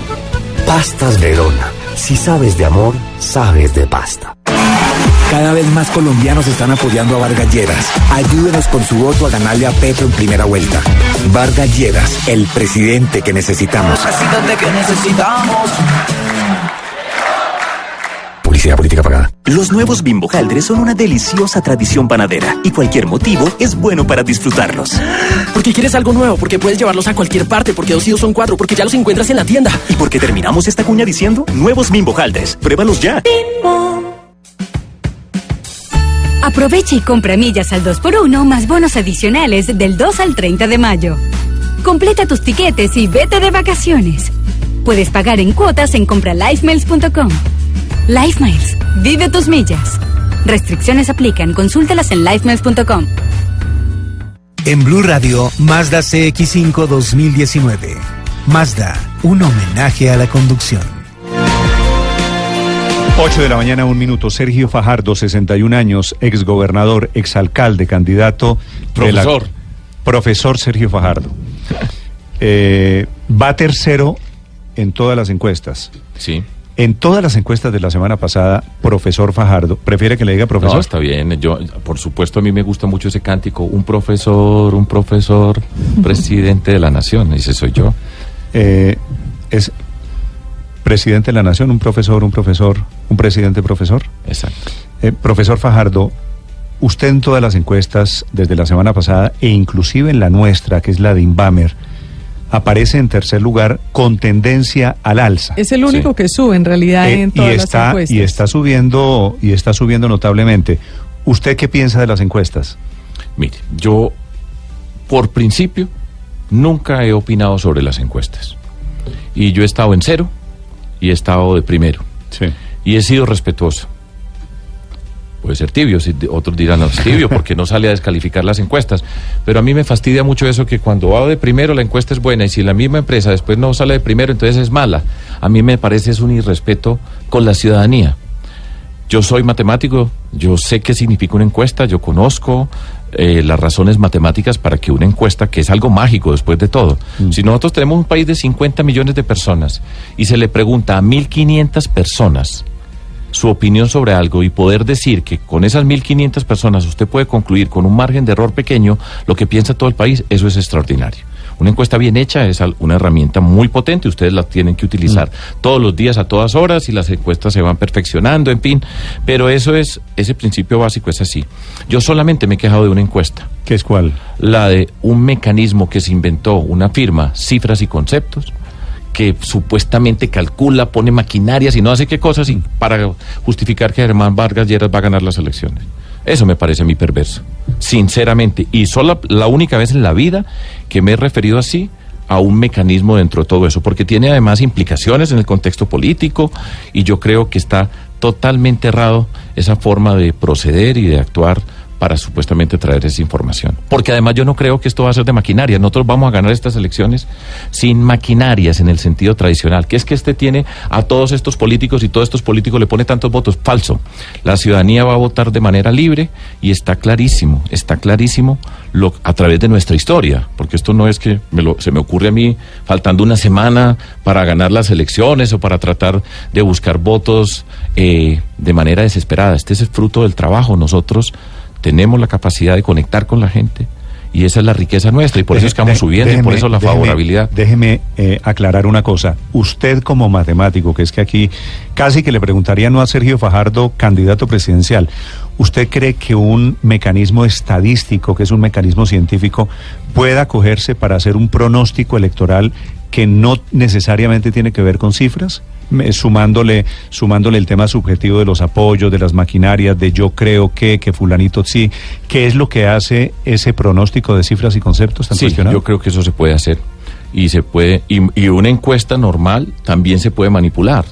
Pastas Verona. Si sabes de amor, sabes de pasta. Cada vez más colombianos están apoyando a Vargas Lleras. Ayúdenos con su voto a ganarle a Petro en primera vuelta. Vargas Lleras, el presidente que necesitamos. Presidente que necesitamos. Publicidad política pagada. Los nuevos Bimbo Jaldres son una deliciosa tradición panadera y cualquier motivo es bueno para disfrutarlos. Porque quieres algo nuevo, porque puedes llevarlos a cualquier parte, porque dos y dos son cuatro, porque ya los encuentras en la tienda. Y porque terminamos esta cuña diciendo nuevos Bimbo Jaldres. Pruébalos ya. Aprovecha y compra millas al 2x1 más bonos adicionales del 2 al 30 de mayo. Completa tus tiquetes y vete de vacaciones. Puedes pagar en cuotas en compralifemails.com. Life Miles. Vive tus millas. Restricciones aplican. Consúltalas en lifemiles.com. En Blue Radio, Mazda CX5 2019. Mazda, un homenaje a la conducción. 8 de la mañana, un minuto. Sergio Fajardo, 61 años, exgobernador, exalcalde, candidato. de la- Profesor. profesor Sergio Fajardo. Eh, va tercero en todas las encuestas. Sí. En todas las encuestas de la semana pasada, profesor Fajardo, ¿prefiere que le diga profesor? No, está bien. Yo, por supuesto, a mí me gusta mucho ese cántico. Un profesor, un profesor, presidente de la nación. Ese soy yo. Eh, es presidente de la nación, un profesor, un profesor, un presidente profesor. Exacto. Eh, profesor Fajardo, usted en todas las encuestas desde la semana pasada e inclusive en la nuestra, que es la de Inbamer, aparece en tercer lugar con tendencia al alza. Es el único que sube en realidad Eh, en y todas las está encuestas. y está subiendo y está subiendo notablemente. ¿Usted qué piensa de las encuestas? Mire, yo, por principio, nunca he opinado sobre las encuestas. Y yo he estado en cero y he estado de primero. Y he sido respetuoso. Puede ser tibio, si otros dirán, no, es tibio porque no sale a descalificar las encuestas. Pero a mí me fastidia mucho eso que cuando va de primero la encuesta es buena y si la misma empresa después no sale de primero, entonces es mala. A mí me parece es un irrespeto con la ciudadanía. Yo soy matemático, yo sé qué significa una encuesta, yo conozco eh, las razones matemáticas para que una encuesta, que es algo mágico después de todo, si nosotros tenemos un país de 50 millones de personas y se le pregunta a 1.500 personas su opinión sobre algo y poder decir que con esas 1.500 personas usted puede concluir con un margen de error pequeño lo que piensa todo el país, eso es extraordinario. Una encuesta bien hecha es una herramienta muy potente, ustedes la tienen que utilizar todos los días a todas horas y las encuestas se van perfeccionando, en fin, pero eso es, ese principio básico es así. Yo solamente me he quejado de una encuesta. ¿Qué es cuál? La de un mecanismo que se inventó una firma, cifras y conceptos, que supuestamente calcula, pone maquinarias y no hace qué cosas y para justificar que Germán Vargas Lleras va a ganar las elecciones. Eso me parece a mí perverso, sinceramente. Y solo la única vez en la vida que me he referido así a un mecanismo dentro de todo eso, porque tiene además implicaciones en el contexto político y yo creo que está totalmente errado esa forma de proceder y de actuar para supuestamente traer esa información. Porque además yo no creo que esto va a ser de maquinaria. Nosotros vamos a ganar estas elecciones sin maquinarias en el sentido tradicional, que es que este tiene a todos estos políticos y todos estos políticos le pone tantos votos. Falso. La ciudadanía va a votar de manera libre y está clarísimo, está clarísimo lo, a través de nuestra historia, porque esto no es que me lo- se me ocurre a mí faltando una semana para ganar las elecciones o para tratar de buscar votos eh, de manera desesperada. Este es el fruto del trabajo. Nosotros tenemos la capacidad de conectar con la gente y esa es la riqueza nuestra y por eso es que vamos subiendo y por eso la déjeme- favorabilidad. Déjeme eh, aclarar una cosa. Usted como matemático, que es que aquí casi que le preguntaría no a Sergio Fajardo, candidato presidencial, ¿usted cree que un mecanismo estadístico, que es un mecanismo científico, pueda cogerse para hacer un pronóstico electoral que no necesariamente tiene que ver con cifras? Sumándole, sumándole el tema subjetivo de los apoyos, de las maquinarias, de yo creo que, que fulanito sí, ¿qué es lo que hace ese pronóstico de cifras y conceptos tan Sí, cuestionado? yo creo que eso se puede hacer y se puede y, y una encuesta normal también se puede manipular,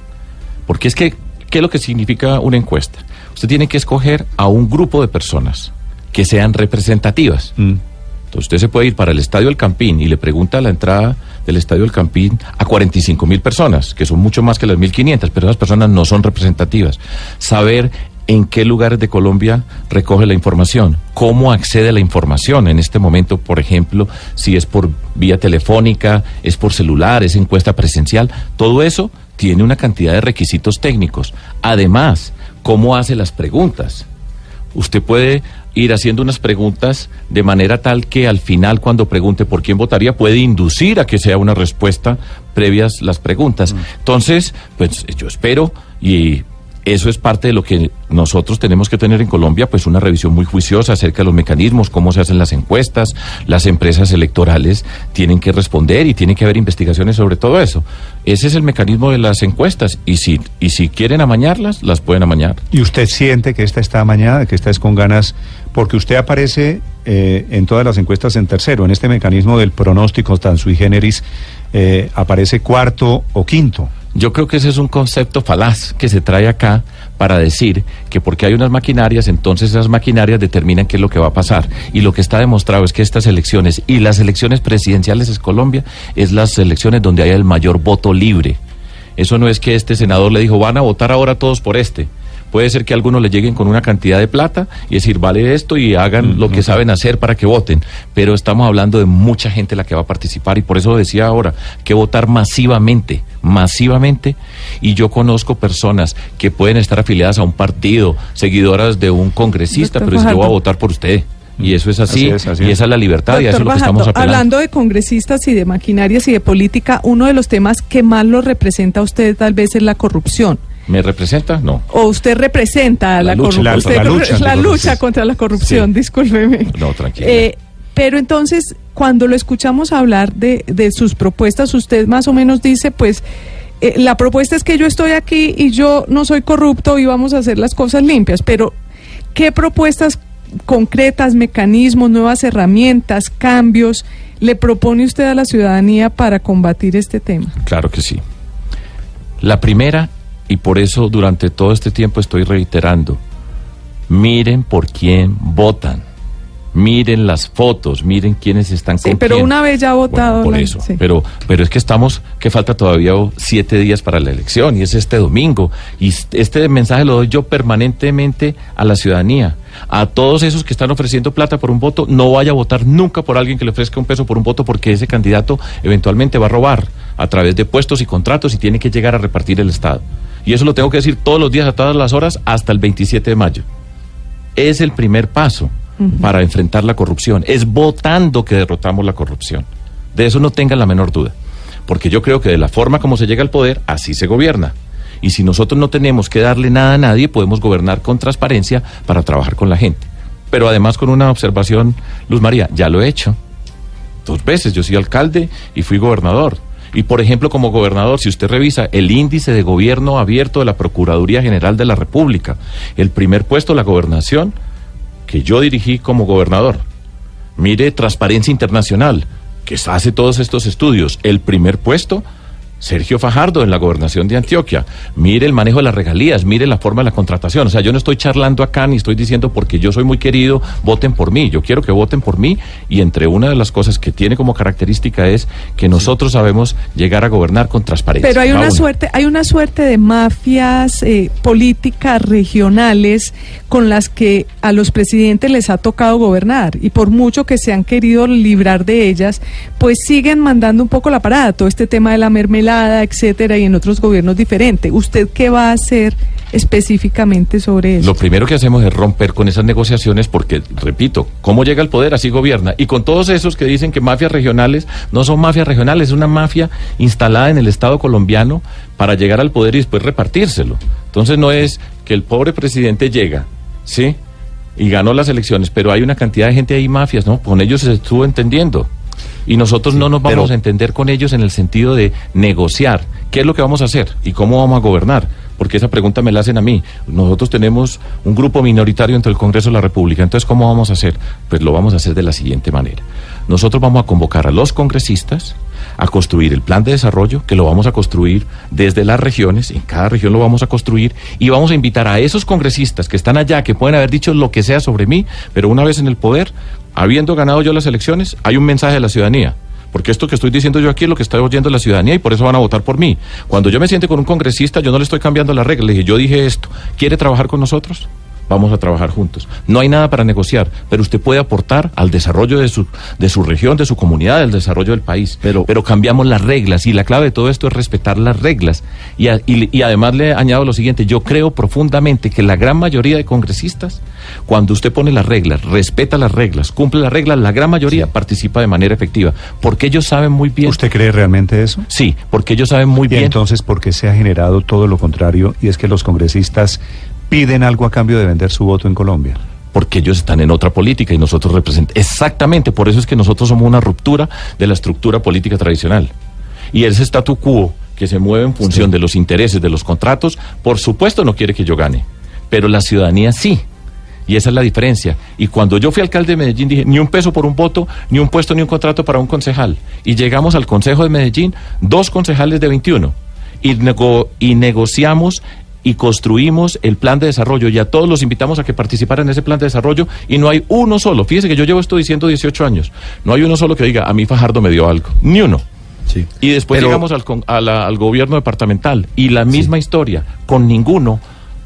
porque es que qué es lo que significa una encuesta. Usted tiene que escoger a un grupo de personas que sean representativas. Mm. Usted se puede ir para el Estadio El Campín y le pregunta a la entrada del Estadio El Campín a 45 mil personas, que son mucho más que las 1.500, pero esas personas no son representativas. Saber en qué lugares de Colombia recoge la información, cómo accede a la información en este momento, por ejemplo, si es por vía telefónica, es por celular, es encuesta presencial, todo eso tiene una cantidad de requisitos técnicos. Además, cómo hace las preguntas usted puede ir haciendo unas preguntas de manera tal que al final cuando pregunte por quién votaría puede inducir a que sea una respuesta previas las preguntas. Entonces, pues yo espero y eso es parte de lo que nosotros tenemos que tener en Colombia, pues una revisión muy juiciosa acerca de los mecanismos, cómo se hacen las encuestas, las empresas electorales tienen que responder y tiene que haber investigaciones sobre todo eso. Ese es el mecanismo de las encuestas y si, y si quieren amañarlas, las pueden amañar. ¿Y usted siente que esta está amañada, que esta es con ganas? Porque usted aparece eh, en todas las encuestas en tercero, en este mecanismo del pronóstico tan sui generis, eh, aparece cuarto o quinto. Yo creo que ese es un concepto falaz que se trae acá para decir que porque hay unas maquinarias, entonces esas maquinarias determinan qué es lo que va a pasar. Y lo que está demostrado es que estas elecciones y las elecciones presidenciales en Colombia es las elecciones donde hay el mayor voto libre. Eso no es que este senador le dijo, van a votar ahora todos por este. Puede ser que algunos le lleguen con una cantidad de plata y decir, vale esto y hagan lo que saben hacer para que voten. Pero estamos hablando de mucha gente la que va a participar y por eso decía ahora que votar masivamente, masivamente. Y yo conozco personas que pueden estar afiliadas a un partido, seguidoras de un congresista, Doctor pero es que yo voy a votar por usted. Y eso es así, Así es, así y es. esa es la libertad y a eso es lo que estamos apelando. hablando de congresistas y de maquinarias y de política, uno de los temas que más lo representa a usted tal vez es la corrupción. ¿Me representa? No. O usted representa la, La lucha, corrupción. la- Usted la lucha la anticorrupción. lucha contra la corrupción, discúlpeme. No, tranquila. Eh, pero entonces, cuando lo escuchamos hablar de, de sus propuestas, usted más o menos dice, pues, eh, la propuesta es que yo estoy aquí y yo no soy corrupto y vamos a hacer las cosas limpias, pero ¿qué propuestas concretas, mecanismos, nuevas herramientas, cambios le propone usted a la ciudadanía para combatir este tema? Claro que sí. La primera, y por eso durante todo este tiempo estoy reiterando, miren por quién votan. Miren las fotos, miren quiénes están Sí, con pero quién. una vez ya votado. por la- eso. sí. Pero, pero es que estamos, que falta todavía siete días para la elección y es este domingo. Y este mensaje lo doy yo permanentemente a la ciudadanía. A todos esos que están ofreciendo plata por un voto, no vaya a votar nunca por alguien que le ofrezca un peso por un voto porque ese candidato eventualmente va a robar a través de puestos y contratos y tiene que llegar a repartir el Estado. Y eso lo tengo que decir todos los días, a todas las horas, hasta el 27 de mayo. Es el primer paso para enfrentar la corrupción. Es votando que derrotamos la corrupción. De eso no tengan la menor duda. Porque yo creo que de la forma como se llega al poder, así se gobierna. Y si nosotros no tenemos que darle nada a nadie, podemos gobernar con transparencia para trabajar con la gente. Pero además con una observación, Luz María, ya lo he hecho. Dos veces yo soy alcalde y fui gobernador. Y por ejemplo, como gobernador, si usted revisa el índice de gobierno abierto de la Procuraduría General de la República, el primer puesto, la gobernación, que yo dirigí como gobernador. Mire Transparencia Internacional, que hace todos estos estudios. El primer puesto, Sergio Fajardo en la gobernación de Antioquia. Mire el manejo de las regalías, mire la forma de la contratación. O sea, yo no estoy charlando acá ni estoy diciendo porque yo soy muy querido, voten por mí. Yo quiero que voten por mí y entre una de las cosas que tiene como característica es que nosotros sabemos llegar a gobernar con transparencia. Pero hay una. suerte, hay una suerte de mafias eh, políticas regionales con las que a los presidentes les ha tocado gobernar y por mucho que se han querido librar de ellas, pues siguen mandando un poco la parada, todo este tema de la mermelada, etcétera, y en otros gobiernos diferentes. ¿Usted qué va a hacer específicamente sobre eso? Lo primero que hacemos es romper con esas negociaciones porque, repito, ¿cómo llega al poder? Así gobierna. Y con todos esos que dicen que mafias regionales no son mafias regionales, es una mafia instalada en el Estado colombiano para llegar al poder y después repartírselo. Entonces no es que el pobre presidente llega, ¿sí? Y ganó las elecciones, pero hay una cantidad de gente ahí mafias, ¿no? Con ellos se estuvo entendiendo. Y nosotros no nos vamos pero- a entender con ellos en el sentido de negociar. ¿Qué es lo que vamos a hacer? ¿Y cómo vamos a gobernar? Porque esa pregunta me la hacen a mí. Nosotros tenemos un grupo minoritario dentro del Congreso de la República. Entonces, ¿cómo vamos a hacer? Pues lo vamos a hacer de la siguiente manera. Nosotros vamos a convocar a los congresistas a construir el plan de desarrollo, que lo vamos a construir desde las regiones, en cada región lo vamos a construir, y vamos a invitar a esos congresistas que están allá, que pueden haber dicho lo que sea sobre mí, pero una vez en el poder, habiendo ganado yo las elecciones, hay un mensaje de la ciudadanía. Porque esto que estoy diciendo yo aquí es lo que está oyendo la ciudadanía y por eso van a votar por mí. Cuando yo me siente con un congresista, yo no le estoy cambiando las reglas. Le dije, yo dije esto, ¿quiere trabajar con nosotros? Vamos a trabajar juntos. No hay nada para negociar, pero usted puede aportar al desarrollo de su, de su región, de su comunidad, al desarrollo del país. Pero, pero cambiamos las reglas y la clave de todo esto es respetar las reglas. Y, a- y- y además le añado lo siguiente, yo creo profundamente que la gran mayoría de congresistas, cuando usted pone las reglas, respeta las reglas, cumple las reglas, la gran mayoría participa de manera efectiva, porque ellos saben muy bien... ¿Usted cree realmente eso? Sí, porque ellos saben muy Y bien... entonces, ¿por qué se ha generado todo lo contrario? Y es que los congresistas piden algo a cambio de vender su voto en Colombia. porque ellos están en otra política y nosotros representamos. Exactamente, por eso es que nosotros somos una ruptura de la estructura política tradicional. Y ese statu quo que se mueve en función de los intereses de los contratos, por supuesto no quiere que yo gane, pero la ciudadanía sí. Y esa es la diferencia. Y cuando yo fui alcalde de Medellín dije, ni un peso por un voto, ni un puesto, ni un contrato para un concejal. Y llegamos al Consejo de Medellín, dos concejales de 21. Y, nego- y negociamos y construimos el plan de desarrollo y a todos los invitamos a que participaran en ese plan de desarrollo y no hay uno solo. Fíjese que yo llevo esto diciendo 18 años. No hay uno solo que diga, a mí Fajardo me dio algo. Ni uno. Y después Pero- llegamos al, con- a la- al gobierno departamental y la misma historia, con ninguno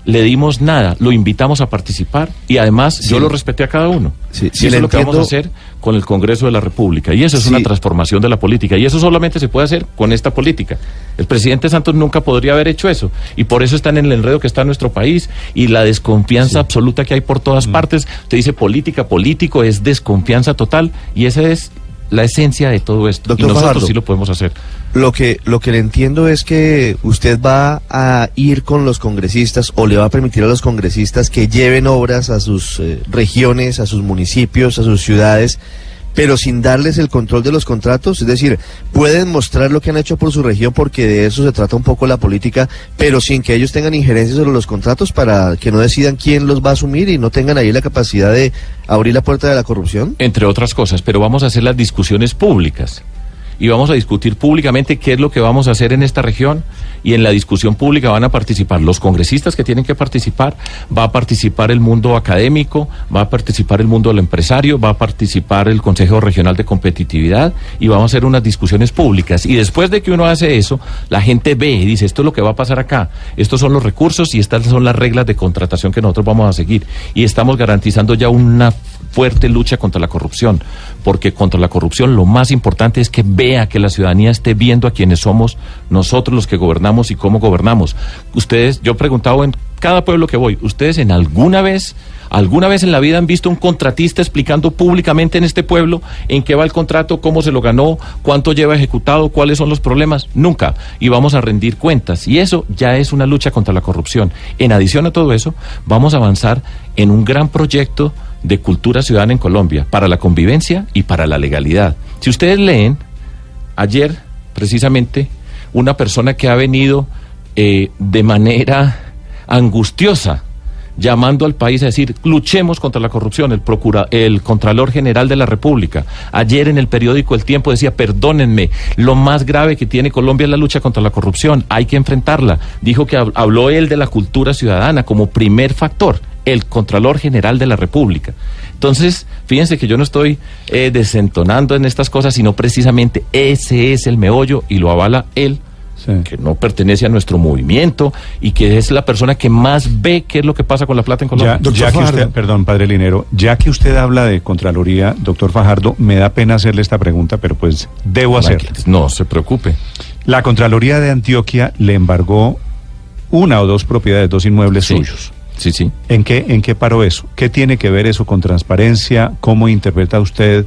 le dimos nada, lo invitamos a participar y además yo lo respeté a cada uno. Sí, y eso le es lo que vamos a hacer con el Congreso de la República. Y eso es una transformación de la política. Y eso solamente se puede hacer con esta política. El presidente Santos nunca podría haber hecho eso. Y por eso están en el enredo que está en nuestro país y la desconfianza absoluta que hay por Mm. todas partes. Usted dice política, político, es desconfianza total. Y esa es la esencia de todo esto. Doctor y nosotros Fajardo. sí lo podemos hacer. Lo que, lo que le entiendo es que usted va a ir con los congresistas o le va a permitir a los congresistas que lleven obras a sus eh, regiones, a sus municipios, a sus ciudades, pero sin darles el control de los contratos. Es decir, pueden mostrar lo que han hecho por su región porque de eso se trata un poco la política, pero sin que ellos tengan injerencia sobre los contratos para que no decidan quién los va a asumir y no tengan ahí la capacidad de abrir la puerta de la corrupción. entre otras cosas, pero vamos a hacer las discusiones públicas y vamos a discutir públicamente qué es lo que vamos a hacer en esta región. Y en la discusión pública van a participar los congresistas que tienen que participar, va a participar el mundo académico, va a participar el mundo del empresario, va a participar el Consejo Regional de Competitividad y vamos a hacer unas discusiones públicas. Y después de que uno hace eso, la gente ve y dice, esto es lo que va a pasar acá, estos son los recursos y estas son las reglas de contratación que nosotros vamos a seguir y estamos garantizando ya una fuerte lucha contra la corrupción, porque contra la corrupción lo más importante es que vea que la ciudadanía esté viendo a quienes somos nosotros los que gobernamos y cómo gobernamos. Ustedes, yo he preguntado en cada pueblo que voy, ¿ustedes en alguna vez, alguna vez en la vida han visto un contratista explicando públicamente en este pueblo en qué va el contrato, cómo se lo ganó, cuánto lleva ejecutado, cuáles son los problemas? Nunca. Y vamos a rendir cuentas. Y eso ya es una lucha contra la corrupción. En adición a todo eso, vamos a avanzar en un gran proyecto de cultura ciudadana en Colombia, para la convivencia y para la legalidad. Si ustedes leen, ayer precisamente, una persona que ha venido eh, de manera angustiosa llamando al país a decir luchemos contra la corrupción el procura el contralor general de la República ayer en el periódico El Tiempo decía perdónenme lo más grave que tiene Colombia es la lucha contra la corrupción hay que enfrentarla dijo que hab- habló él de la cultura ciudadana como primer factor el Contralor General de la República. Entonces, fíjense que yo no estoy eh, desentonando en estas cosas, sino precisamente ese es el meollo y lo avala él, que no pertenece a nuestro movimiento y que es la persona que más ve qué es lo que pasa con la plata en Colombia. Ya, ya que usted, perdón, padre Linero, ya que usted habla de Contraloría, doctor Fajardo, me da pena hacerle esta pregunta, pero pues debo hacerla. No se preocupe. La Contraloría de Antioquia le embargó una o dos propiedades, dos inmuebles suyos. Sí, sí. ¿En qué, ¿En qué paró eso? ¿Qué tiene que ver eso con transparencia? ¿Cómo interpreta usted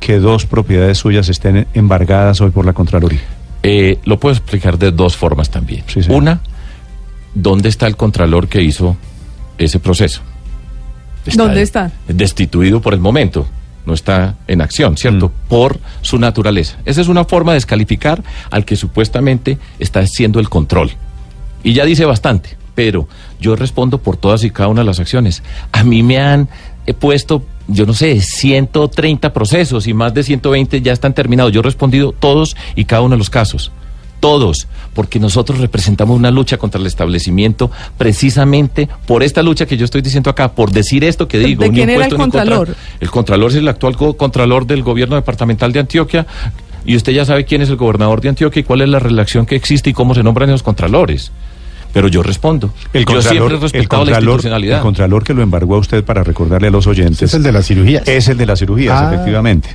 que dos propiedades suyas estén embargadas hoy por la Contraloría? Eh, lo puedo explicar de dos formas también. Una, ¿dónde está el contralor que hizo ese proceso? ¿Dónde está? destituido por el momento, no está en acción, ¿cierto? Por su naturaleza. Esa es una forma de descalificar al que supuestamente está haciendo el control. Y ya dice bastante, pero yo respondo por todas y cada una de las acciones. A mí me han eh, puesto, yo no sé, 130 procesos y más de 120 ya están terminados. Yo he respondido todos y cada uno de los casos. Todos, porque nosotros representamos una lucha contra el establecimiento precisamente por esta lucha que yo estoy diciendo acá, por decir esto que digo. ¿De quién era el contra- contralor? el contralor es el actual contralor del gobierno departamental de Antioquia. Y usted ya sabe quién es el gobernador de Antioquia y cuál es la relación que existe y cómo se nombran esos contralores. Pero yo respondo. El yo siempre he el, respetado la institucionalidad. el contralor que lo embargó a usted para recordarle a los oyentes. Es el de las cirugías. Es el de las cirugías, Ah. efectivamente.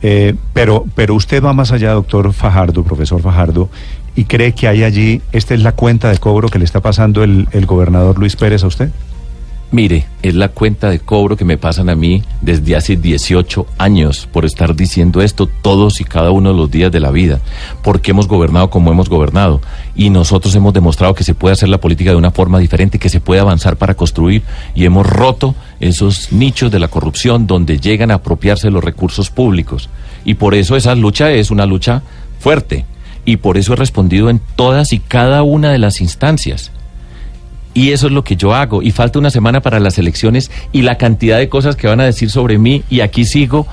Eh, pero, pero usted va más allá, doctor Fajardo, profesor Fajardo, y cree que hay allí, esta es la cuenta de cobro que le está pasando el, el gobernador Luis Pérez a usted. Mire, es la cuenta de cobro que me pasan a mí desde hace 18 años por estar diciendo esto todos y cada uno de los días de la vida, porque hemos gobernado como hemos gobernado y nosotros hemos demostrado que se puede hacer la política de una forma diferente, que se puede avanzar para construir y hemos roto esos nichos de la corrupción donde llegan a apropiarse los recursos públicos. Y por eso esa lucha es una lucha fuerte y por eso he respondido en todas y cada una de las instancias. Y eso es lo que yo hago. Y falta una semana para las elecciones y la cantidad de cosas que van a decir sobre mí. Y aquí sigo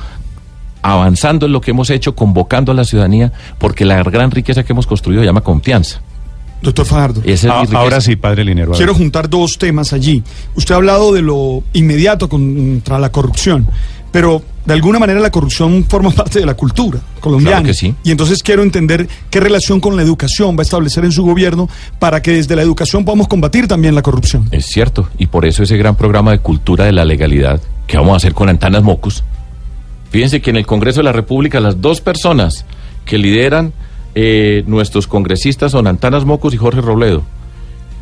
avanzando en lo que hemos hecho, convocando a la ciudadanía, porque la gran riqueza que hemos construido se llama confianza. Doctor Fajardo. Es Ah, ahora sí, padre Linero. Quiero juntar dos temas allí. Usted ha hablado de lo inmediato contra la corrupción, pero de alguna manera la corrupción forma *laughs* parte de la cultura colombiana. Claro que sí. Y entonces quiero entender qué relación con la educación va a establecer en su gobierno para que desde la educación podamos combatir también la corrupción. Es cierto. Y por eso ese gran programa de cultura de la legalidad que vamos a hacer con Antanas Mocus. Fíjense que en el Congreso de la República las dos personas que lideran eh, nuestros congresistas son Antanas Mocus y Jorge Robledo.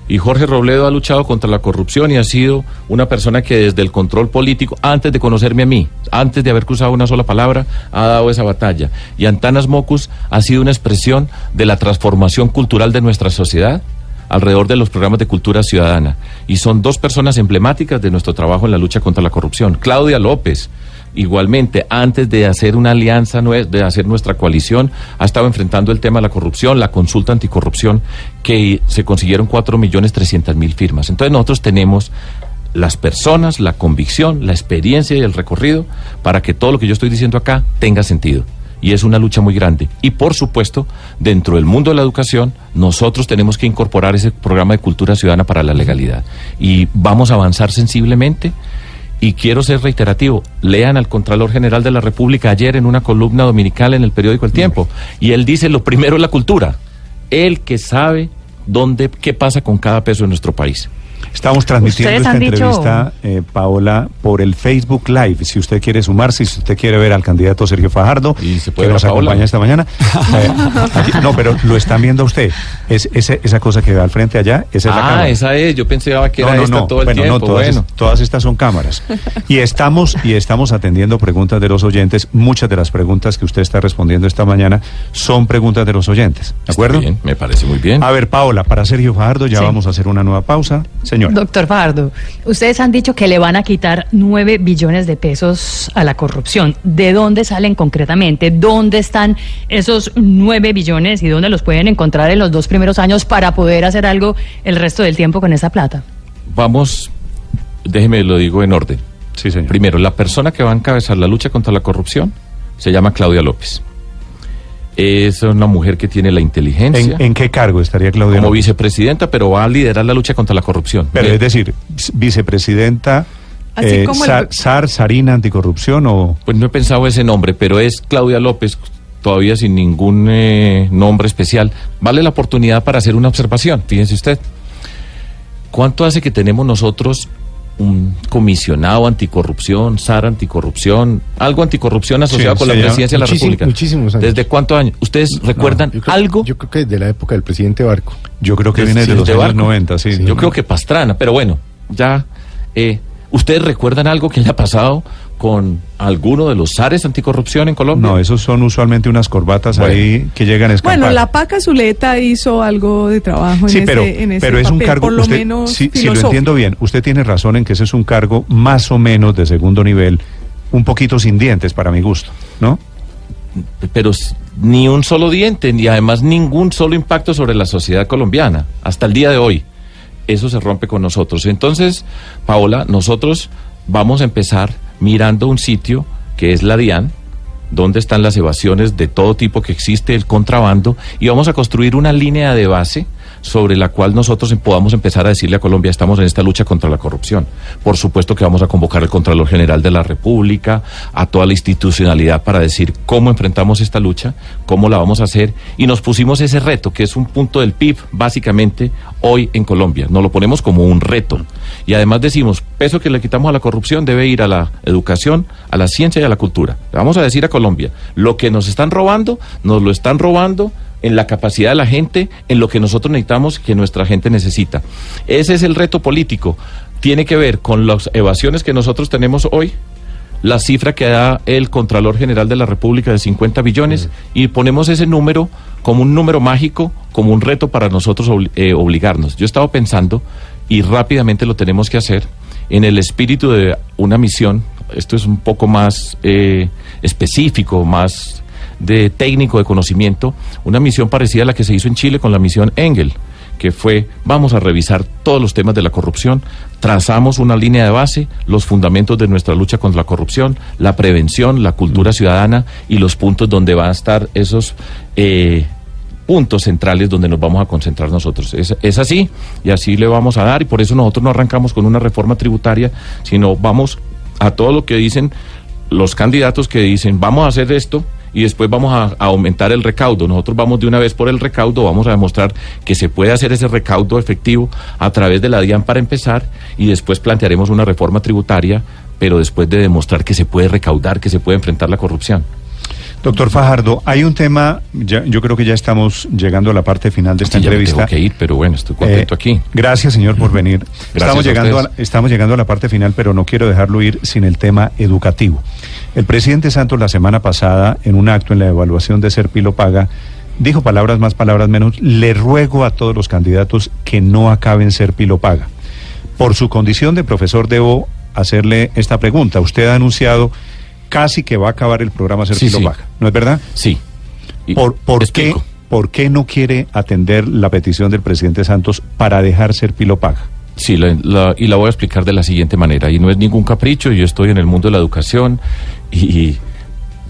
Y Jorge Robledo ha luchado contra la corrupción y ha sido una persona que desde el control político, antes de conocerme a mí, antes de haber cruzado una sola palabra, ha dado esa batalla. Y Antanas Mocus ha sido una expresión de la transformación cultural de nuestra sociedad alrededor de los programas de cultura ciudadana. Y son dos personas emblemáticas de nuestro trabajo en la lucha contra la corrupción. Claudia López, igualmente, antes de hacer una alianza, de hacer nuestra coalición, ha estado enfrentando el tema de la corrupción, la consulta anticorrupción, que se consiguieron 4 millones 300 mil firmas. Entonces nosotros tenemos las personas, la convicción, la experiencia y el recorrido para que todo lo que yo estoy diciendo acá tenga sentido. Y es una lucha muy grande. Y por supuesto, dentro del mundo de la educación, nosotros tenemos que incorporar ese programa de cultura ciudadana para la legalidad. Y vamos a avanzar sensiblemente. Y quiero ser reiterativo, lean al Contralor General de la República ayer en una columna dominical en el periódico El Tiempo. Y él dice, lo primero es la cultura. El que sabe dónde, qué pasa con cada peso en nuestro país. Estamos transmitiendo esta dicho- entrevista, eh, Paola, por el Facebook Live. Si usted quiere sumarse, si usted quiere ver al candidato Sergio Fajardo, puede que nos Paola. acompaña esta mañana. *laughs* Eh, aquí- no, pero lo están viendo usted. Es, ese- esa cosa que ve al frente allá, esa es la ah, cámara. esa es, yo pensaba que No, era no, esta no. todo el bueno, tiempo. no, todas, bueno. es- todas estas son cámaras. Y estamos, y estamos atendiendo preguntas de los oyentes. Muchas de las preguntas que usted está respondiendo esta mañana son preguntas de los oyentes. ¿De acuerdo? bien, me parece muy bien. A ver, Paola, para Sergio Fajardo ya Sí. vamos a hacer una nueva pausa. Señor. Doctor Fajardo, ustedes han dicho que le van a quitar 9 billones de pesos a la corrupción. ¿De dónde salen concretamente? ¿Dónde están esos 9 billones y dónde los pueden encontrar en los dos primeros años para poder hacer algo el resto del tiempo con esa plata? Vamos, déjeme lo digo en orden. Sí, señor. Primero, la persona que va a encabezar la lucha contra la corrupción se llama Claudia López. Es una mujer que tiene la inteligencia ¿En, en qué cargo estaría Claudia como López? vicepresidenta, pero va a liderar la lucha contra la corrupción. Pero es decir, vicepresidenta Así eh, como el- Sa- SAR, Sarina, Anticorrupción o... Pues no he pensado ese nombre, pero es Claudia López, todavía sin ningún eh, nombre especial. Vale la oportunidad para hacer una observación, fíjense usted. ¿Cuánto hace que tenemos nosotros un comisionado anticorrupción, SAR anticorrupción, algo anticorrupción asociado Sí, con la presidencia de la República? muchísimos años. ¿Desde cuántos años? ¿Ustedes recuerdan yo creo- algo? Yo creo que de la época del presidente Barco. Yo creo que Desde- viene sí, de los desde años Barco. 90, sí. Yo creo que Pastrana, pero bueno, ya. eh, ¿Ustedes recuerdan algo que haya pasado con alguno de los SARes anticorrupción en Colombia? No, esos son usualmente unas corbatas Bueno. ahí que llegan a escapar. Bueno, la Paca Zuleta hizo algo de trabajo en Sí, ese, pero, en ese pero es un papel, cargo, por lo usted- menos si, si lo entiendo bien, usted tiene razón en que ese es un cargo más o menos de segundo nivel, un poquito sin dientes para mi gusto, ¿no? pero ni un solo diente, ni además ningún solo impacto sobre la sociedad colombiana, hasta el día de hoy. Eso se rompe con nosotros. Entonces, Paola, nosotros vamos a empezar mirando un sitio que es la DIAN, donde están las evasiones de todo tipo que existe, el contrabando, y vamos a construir una línea de base sobre la cual nosotros podamos empezar a decirle a Colombia, estamos en esta lucha contra la corrupción. Por supuesto que vamos a convocar al Contralor General de la República, a toda la institucionalidad para decir cómo enfrentamos esta lucha, cómo la vamos a hacer, y nos pusimos ese reto, que es un punto del PIB, básicamente, hoy en Colombia. Nos lo ponemos como un reto. Y además decimos, peso que le quitamos a la corrupción debe ir a la educación, a la ciencia y a la cultura. Le vamos a decir a Colombia, lo que nos están robando, nos lo están robando en la capacidad de la gente, en lo que nosotros necesitamos, que nuestra gente necesita. Ese es el reto político. Tiene que ver con las evasiones que nosotros tenemos hoy, la cifra que da el Contralor General de la República de 50 billones y ponemos ese número como un número mágico, como un reto para nosotros obli- eh, obligarnos. Yo estaba pensando, y rápidamente lo tenemos que hacer, en el espíritu de una misión, esto es un poco más eh, específico, más de técnico, de conocimiento, una misión parecida a la que se hizo en Chile con la misión Engel, que fue vamos a revisar todos los temas de la corrupción, trazamos una línea de base, los fundamentos de nuestra lucha contra la corrupción, la prevención, la cultura ciudadana y los puntos donde van a estar esos eh, puntos centrales donde nos vamos a concentrar nosotros. Es, es así y así le vamos a dar y por eso nosotros no arrancamos con una reforma tributaria, sino vamos a todo lo que dicen los candidatos que dicen vamos a hacer esto y después vamos a, aumentar el recaudo. Nosotros vamos de una vez por el recaudo, vamos a demostrar que se puede hacer ese recaudo efectivo a través de la DIAN para empezar y después plantearemos una reforma tributaria, pero después de demostrar que se puede recaudar, que se puede enfrentar la corrupción. Doctor Fajardo, hay un tema, ya- yo creo que ya estamos llegando a la parte final de esta Sí, ya me entrevista. tengo que ir, pero bueno, estoy contento Eh, aquí. Gracias, señor, por venir. Gracias estamos, a llegando a, ustedes. estamos llegando a la parte final, pero no quiero dejarlo ir sin el tema educativo. El presidente Santos la semana pasada, en un acto en la evaluación de Serpilo Paga, dijo palabras más, palabras menos, le ruego a todos los candidatos que no acaben Serpilo Paga. Por su condición de profesor debo hacerle esta pregunta. Usted ha anunciado casi que va a acabar el programa Sí, Serpilo sí. Paga, ¿no es verdad? Sí. Y ¿Por, por qué. ¿Por qué no quiere atender la petición del presidente Santos para dejar ser Pilo Paga? Sí, la- la- y la voy a explicar de la siguiente manera. Y no es ningún capricho, yo estoy en el mundo de la educación y, y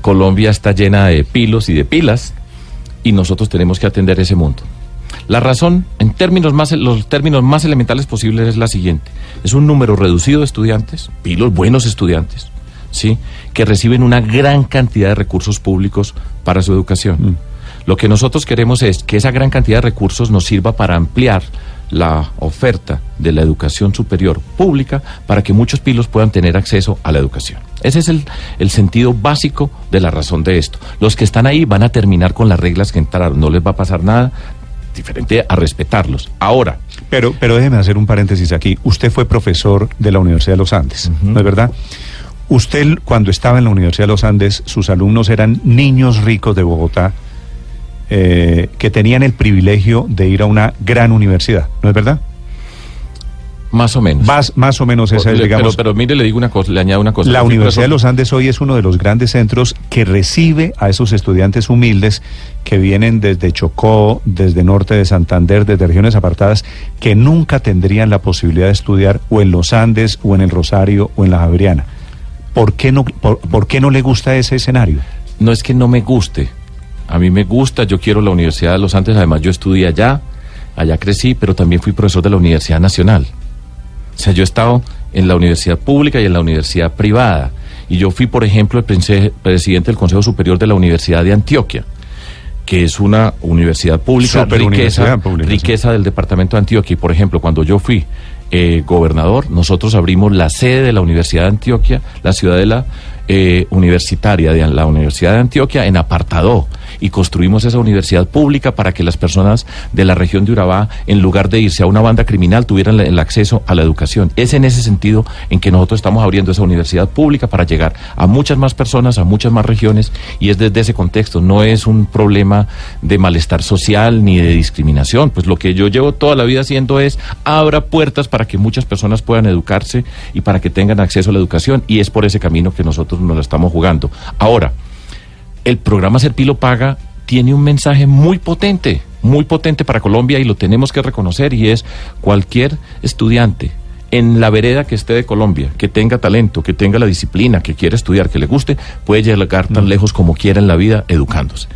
Colombia está llena de pilos y de pilas y nosotros tenemos que atender ese mundo. La razón, en términos más, los términos más elementales posibles, es la siguiente. Es un número reducido de estudiantes, pilos, buenos estudiantes, ¿sí? que reciben una gran cantidad de recursos públicos para su educación. Lo que nosotros queremos es que esa gran cantidad de recursos nos sirva para ampliar la oferta de la educación superior pública para que muchos pilos puedan tener acceso a la educación. Ese es el, el sentido básico de la razón de esto. Los que están ahí van a terminar con las reglas que entraron, no les va a pasar nada diferente a respetarlos. Ahora, Pero, pero déjeme hacer un paréntesis aquí. Usted fue profesor de la Universidad de los Andes, ¿no es verdad? Usted, cuando estaba en la Universidad de los Andes, sus alumnos eran niños ricos de Bogotá eh, que tenían el privilegio de ir a una gran universidad, ¿no es verdad? más o menos. Más, más o menos esa es, digamos, pero, pero mire, le digo una cosa, le añado una cosa. La Universidad de los Andes hoy es uno de los grandes centros que recibe a esos estudiantes humildes que vienen desde Chocó, desde norte de Santander, desde regiones apartadas, que nunca tendrían la posibilidad de estudiar o en los Andes, o en el Rosario, o en la Javeriana. ¿Por qué no, por, por qué no le gusta ese escenario? No es que no me guste. A mí me gusta, yo quiero la Universidad de los Andes, además yo estudié allá, allá crecí, pero también fui profesor de la Universidad Nacional. O sea, yo he estado en la universidad pública y en la universidad privada. Y yo fui, por ejemplo, el presidente del Consejo Superior de la Universidad de Antioquia, que es una universidad pública, Superuniversidad riqueza, pública, sí. riqueza del departamento de Antioquia. Y, por ejemplo, cuando yo fui eh, gobernador, nosotros abrimos la sede de la Universidad de Antioquia, la ciudadela eh, universitaria de la Universidad de Antioquia en Apartadó y construimos esa universidad pública para que las personas de la región de Urabá, en lugar de irse a una banda criminal, tuvieran la- el acceso a la educación. Es en ese sentido en que nosotros estamos abriendo esa universidad pública para llegar a muchas más personas, a muchas más regiones y es desde ese contexto. No es un problema de malestar social ni de discriminación. Pues lo que yo llevo toda la vida haciendo es abra puertas para que muchas personas puedan educarse y para que tengan acceso a la educación y es por ese camino que nosotros nos lo estamos jugando. Ahora, el programa Serpilo Paga tiene un mensaje muy potente, muy potente para Colombia y lo tenemos que reconocer y es cualquier estudiante en la vereda que esté de Colombia, que tenga talento, que tenga la disciplina, que quiera estudiar, que le guste, puede llegar tan lejos como quiera en la vida educándose.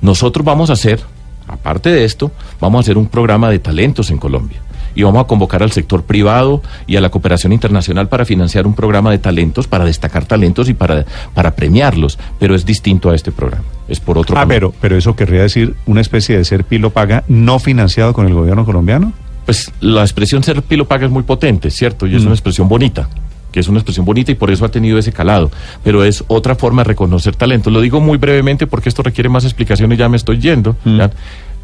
Nosotros vamos a hacer aparte de esto, vamos a hacer un programa de talentos en Colombia. Y vamos a convocar al sector privado y a la cooperación internacional para financiar un programa de talentos, para destacar talentos y para, para premiarlos. Pero es distinto a este programa. Es por otro Ah, camino. pero, pero eso querría decir una especie de ser pilo paga no financiado con el gobierno colombiano. Pues la expresión ser pilo paga es muy potente, ¿cierto? Y es Mm. una expresión bonita, que es una expresión bonita y por eso ha tenido ese calado. Pero es otra forma de reconocer talento. Lo digo muy brevemente porque esto requiere más explicaciones, ya me estoy yendo. ¿ya?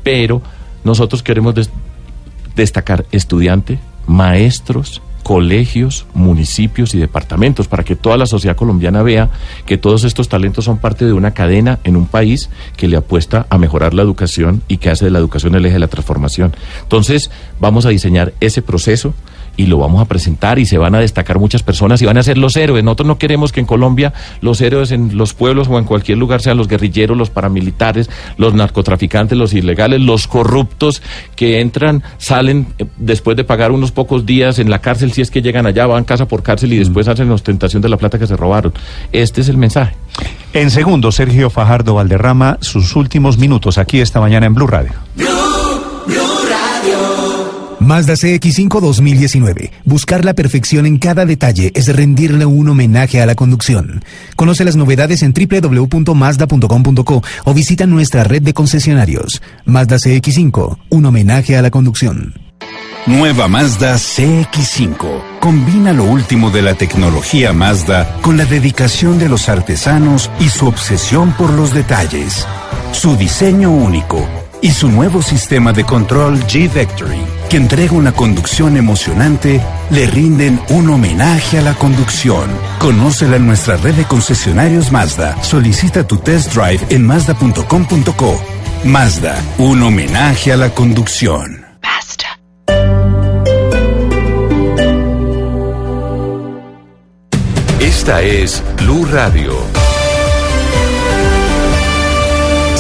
Pero nosotros queremos destacar estudiante, maestros, colegios, municipios y departamentos para que toda la sociedad colombiana vea que todos estos talentos son parte de una cadena en un país que le apuesta a mejorar la educación y que hace de la educación el eje de la transformación. Entonces, vamos a diseñar ese proceso y lo vamos a presentar y se van a destacar muchas personas y van a ser los héroes. Nosotros no queremos que en Colombia los héroes en los pueblos o en cualquier lugar sean los guerrilleros, los paramilitares, los narcotraficantes, los ilegales, los corruptos que entran, salen eh, después de pagar unos pocos días en la cárcel, si es que llegan allá, van casa por cárcel y después hacen ostentación de la plata que se robaron. Este es el mensaje. En segundo, Sergio Fajardo Valderrama, sus últimos minutos aquí esta mañana en Blue Radio. Mazda CX5 2019. Buscar la perfección en cada detalle es rendirle un homenaje a la conducción. Conoce las novedades en www.mazda.com.co o visita nuestra red de concesionarios. Mazda CX5, un homenaje a la conducción. Nueva Mazda CX5. Combina lo último de la tecnología Mazda con la dedicación de los artesanos y su obsesión por los detalles. Su diseño único y su nuevo sistema de control G-Vectory, que entrega una conducción emocionante, le rinden un homenaje a la conducción. Conócela en nuestra red de concesionarios Mazda. Solicita tu test drive en mazda.com.co. Mazda, un homenaje a la conducción. Esta es Blue Radio.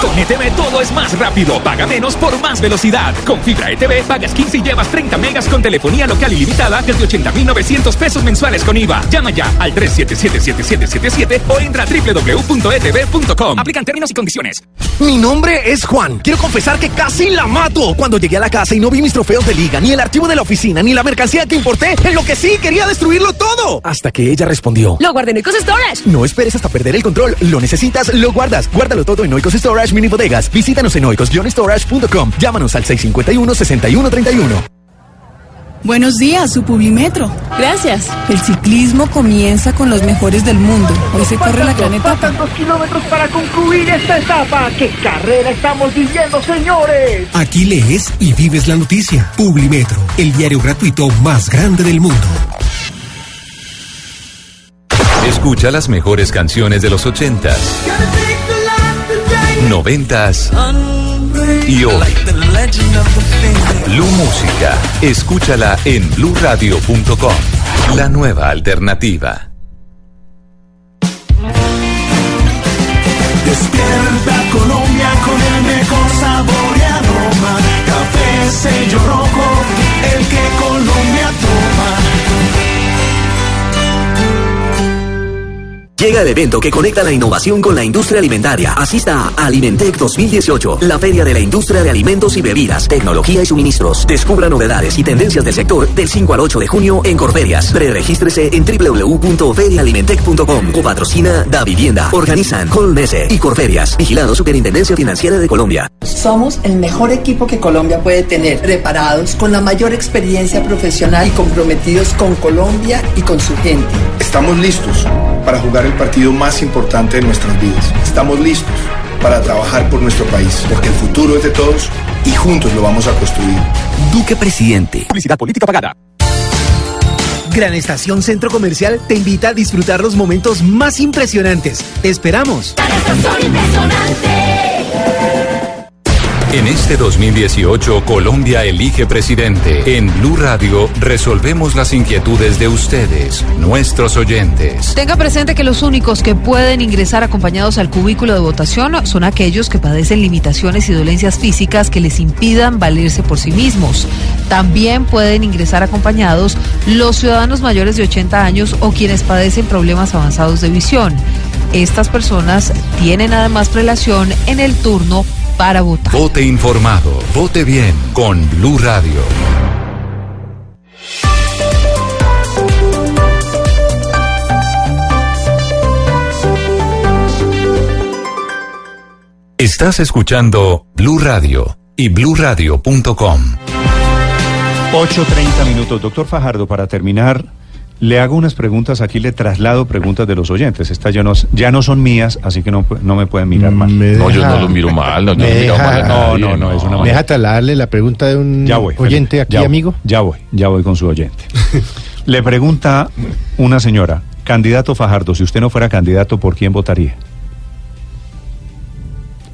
Con ETV todo es más rápido. Paga menos por más velocidad. Con fibra ETV pagas 15 y llevas 30 megas con telefonía local ilimitada desde 80,900 pesos mensuales con IVA. Llama ya al 377-7777 o entra a www.etv.com. Aplican términos y condiciones. Mi nombre es Juan. Quiero confesar que casi la mato. Cuando llegué a la casa y no vi mis trofeos de liga, ni el archivo de la oficina, ni la mercancía que importé, en lo que sí quería destruirlo todo. Hasta que ella respondió. Lo guardé en Ecos Storage. No esperes hasta perder el control. Lo necesitas, lo guardas. Guárdalo todo en Oikos Storage Mini Bodegas. Visítanos en oikos-storage.com. Llámanos al 651-6131. Buenos días, su Publimetro. Gracias. El ciclismo comienza con los mejores del mundo. Hoy se corre la gran etapa. Faltan dos kilómetros para concluir esta etapa. ¿Qué carrera estamos viviendo, señores? Aquí lees y vives la noticia. Publimetro, el diario gratuito más grande del mundo. Escucha las mejores canciones de los 80s, 90s y hoy. Blue Música. Escúchala en bluradio.com. La nueva alternativa. Despierta Colombia con el mejor sabor y aroma. Café sello rojo, el que Llega el evento que conecta la innovación con la industria alimentaria. Asista a Alimentec 2018, la feria de la industria de alimentos y bebidas, tecnología y suministros. Descubra novedades y tendencias del sector del 5 al 8 de junio en Corferias. Preregístrese en www.ferialimentec.com. Copatrocina Da Vivienda. Organizan Colmese y Corferias. Vigilado Superintendencia Financiera de Colombia. Somos el mejor equipo que Colombia puede tener, preparados con la mayor experiencia profesional y comprometidos con Colombia y con su gente. Estamos listos para jugar el partido más importante de nuestras vidas. Estamos listos para trabajar por nuestro país, porque el futuro es de todos y juntos lo vamos a construir. Duque Presidente. Publicidad política pagada. Gran Estación Centro Comercial te invita a disfrutar los momentos más impresionantes. Te esperamos. En este 2018, Colombia elige presidente. En Blue Radio resolvemos las inquietudes de ustedes, nuestros oyentes. Tenga presente que los únicos que pueden ingresar acompañados al cubículo de votación son aquellos que padecen limitaciones y dolencias físicas que les impidan valerse por sí mismos. También pueden ingresar acompañados los ciudadanos mayores de 80 años o quienes padecen problemas avanzados de visión. Estas personas tienen además prelación en el turno para votar. Vote informado, vote bien con Blue Radio. Estás escuchando Blue Radio y bluradio.com. 8.30 minutos. Doctor Fajardo, para terminar, le hago unas preguntas, aquí le traslado preguntas de los oyentes. Estas ya no, ya no son mías, así que no, no me pueden mirar mal. No, yo no lo miro mal. No, Me miro deja- mal No, nadie, no, no, es una ¿Me deja trasladarle la pregunta de un Ya voy. oyente Felipe, aquí, ya voy, amigo? Ya voy, ya voy con su oyente. Le pregunta una señora, candidato Fajardo, si usted no fuera candidato, ¿por quién votaría?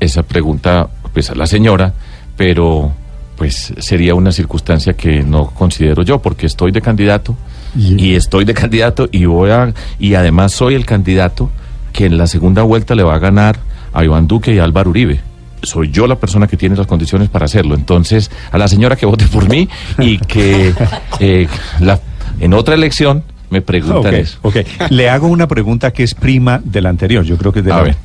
Esa pregunta, pues a la señora, pero pues sería una circunstancia que no considero yo, porque estoy de candidato y estoy de candidato y voy a y además soy el candidato que en la segunda vuelta le va a ganar a Iván Duque y a Álvaro Uribe. Soy yo la persona que tiene las condiciones para hacerlo. Entonces, a la señora que vote por mí y que *laughs* eh, la, en otra elección me preguntan eso. ok. Le hago una pregunta que es prima de la anterior, yo creo que es de A la... ver.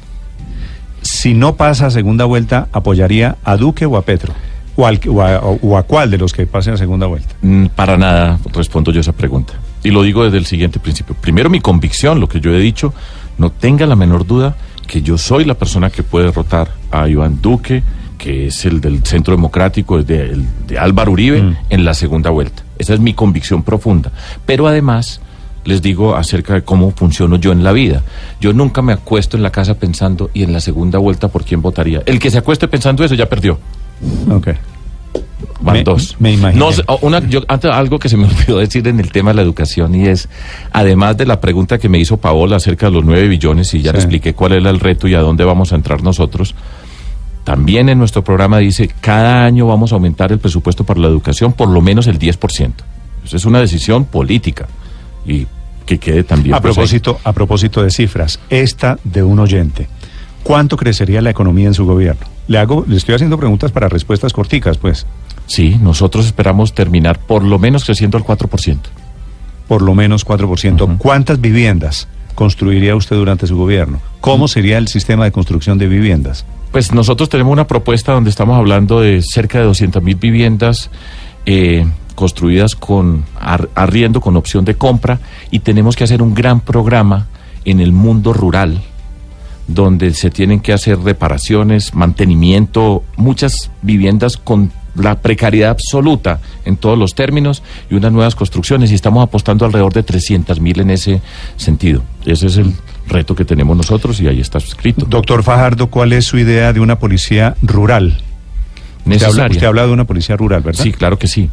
Si no pasa a segunda vuelta, ¿apoyaría a Duque o a Petro? ¿O, al, o, a, o a cuál de los que pasen a segunda vuelta? Mm, Para nada respondo yo esa pregunta. Y lo digo desde el siguiente principio. Primero, mi convicción, lo que yo he dicho, no tenga la menor duda que yo soy la persona que puede derrotar a Iván Duque, que es el del Centro Democrático, es de, el de Álvaro Uribe, en la segunda vuelta. Esa es mi convicción profunda. Pero además, les digo acerca de cómo funciono yo en la vida. Yo nunca me acuesto en la casa pensando, y en la segunda vuelta, ¿por quién votaría? El que se acueste pensando eso ya perdió. Ok. Van Me- dos. me imaginé. No, sé, o- una, yo, antes, algo que se me *laughs* olvidó decir en el tema de la educación y es, además de la pregunta que me hizo Paola acerca de los 9 billones y ya le expliqué cuál era el reto y a dónde vamos a entrar nosotros, también en nuestro programa dice, cada año vamos a aumentar el presupuesto para la educación por lo menos el 10%. Esa es una decisión política y que quede también. A pues, propósito, a propósito de cifras, esta de un oyente. ¿Cuánto crecería la economía en su gobierno? Le hago, le estoy haciendo preguntas para respuestas corticas, pues. Sí, nosotros esperamos terminar por lo menos creciendo al 4%. Por lo menos 4%. ¿Cuántas viviendas construiría usted durante su gobierno? ¿Cómo sería el sistema de construcción de viviendas? Pues nosotros tenemos una propuesta donde estamos hablando de cerca de 200 mil viviendas eh, construidas con ar- arriendo, con opción de compra, y tenemos que hacer un gran programa en el mundo rural, donde se tienen que hacer reparaciones, mantenimiento, muchas viviendas con la precariedad absoluta en todos los términos y unas nuevas construcciones y estamos apostando alrededor de 300 mil en ese sentido. Ese es el reto que tenemos nosotros y ahí está escrito. Doctor Fajardo, ¿cuál es su idea de una policía rural? Usted habla, Necesaria. usted habla de una policía rural, ¿verdad? Sí, claro que sí.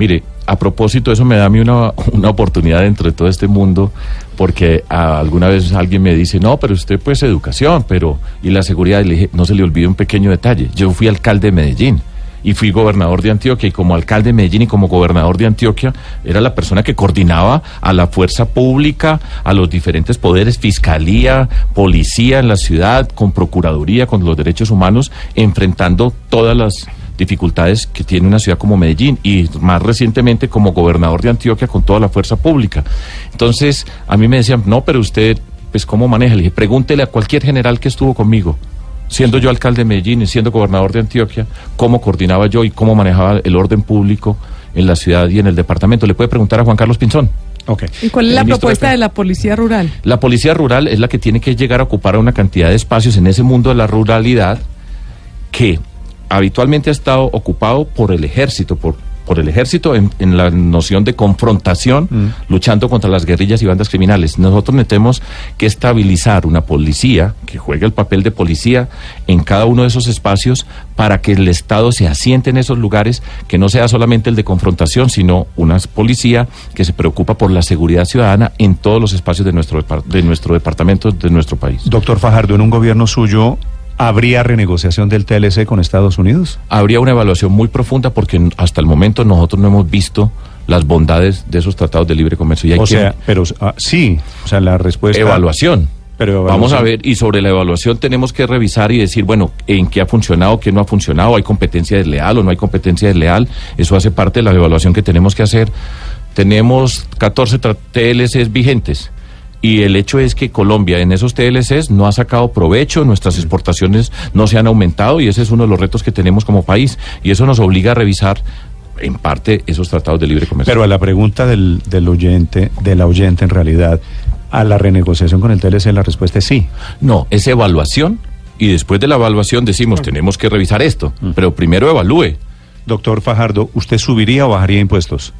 Mire, a propósito, eso me da a mí una, una oportunidad dentro de todo este mundo, porque alguna vez alguien me dice, no, pero usted pues educación, pero y la seguridad, le dije, no se le olvide un pequeño detalle. Yo fui alcalde de Medellín y fui gobernador de Antioquia y como alcalde de Medellín y como gobernador de Antioquia era la persona que coordinaba a la fuerza pública, a los diferentes poderes, fiscalía, policía en la ciudad, con procuraduría, con los derechos humanos, enfrentando todas las dificultades que tiene una ciudad como Medellín y más recientemente como gobernador de Antioquia con toda la fuerza pública. Entonces, a mí me decían, no, pero usted, pues, ¿cómo maneja? Le dije, pregúntele a cualquier general que estuvo conmigo, siendo yo alcalde de Medellín y siendo gobernador de Antioquia, cómo coordinaba yo y cómo manejaba el orden público en la ciudad y en el departamento. Le puede preguntar a Juan Carlos Pinzón. Ok. ¿Y cuál es la propuesta de- de la policía rural? La policía rural es la que tiene que llegar a ocupar una cantidad de espacios en ese mundo de la ruralidad que habitualmente ha estado ocupado por el ejército, por, por el ejército en, en la noción de confrontación, luchando contra las guerrillas y bandas criminales. Nosotros tenemos que estabilizar una policía que juegue el papel de policía en cada uno de esos espacios para que el Estado se asiente en esos lugares, que no sea solamente el de confrontación, sino una policía que se preocupa por la seguridad ciudadana en todos los espacios de nuestro, de nuestro departamento, de nuestro país. Doctor Fajardo, en un gobierno suyo ¿Habría renegociación del TLC con Estados Unidos? Habría una evaluación muy profunda porque hasta el momento nosotros no hemos visto las bondades de esos tratados de libre comercio. Y hay O sea, pero ah, sí, o sea, la respuesta... Evaluación. Pero evaluación. Vamos a ver, y sobre la evaluación tenemos que revisar y decir, bueno, en qué ha funcionado, qué no ha funcionado, hay competencia desleal o no hay competencia desleal. Eso hace parte de la evaluación que tenemos que hacer. Tenemos 14 tra- TLCs vigentes. Y el hecho es que Colombia en esos TLCs no ha sacado provecho, nuestras exportaciones no se han aumentado y ese es uno de los retos que tenemos como país. Y eso nos obliga a revisar en parte esos tratados de libre comercio. Pero a la pregunta del, del oyente, de la oyente en realidad, a la renegociación con el TLC la respuesta es sí. No, es evaluación y después de la evaluación decimos, tenemos que revisar esto, pero primero evalúe. Doctor Fajardo, ¿usted subiría o bajaría impuestos?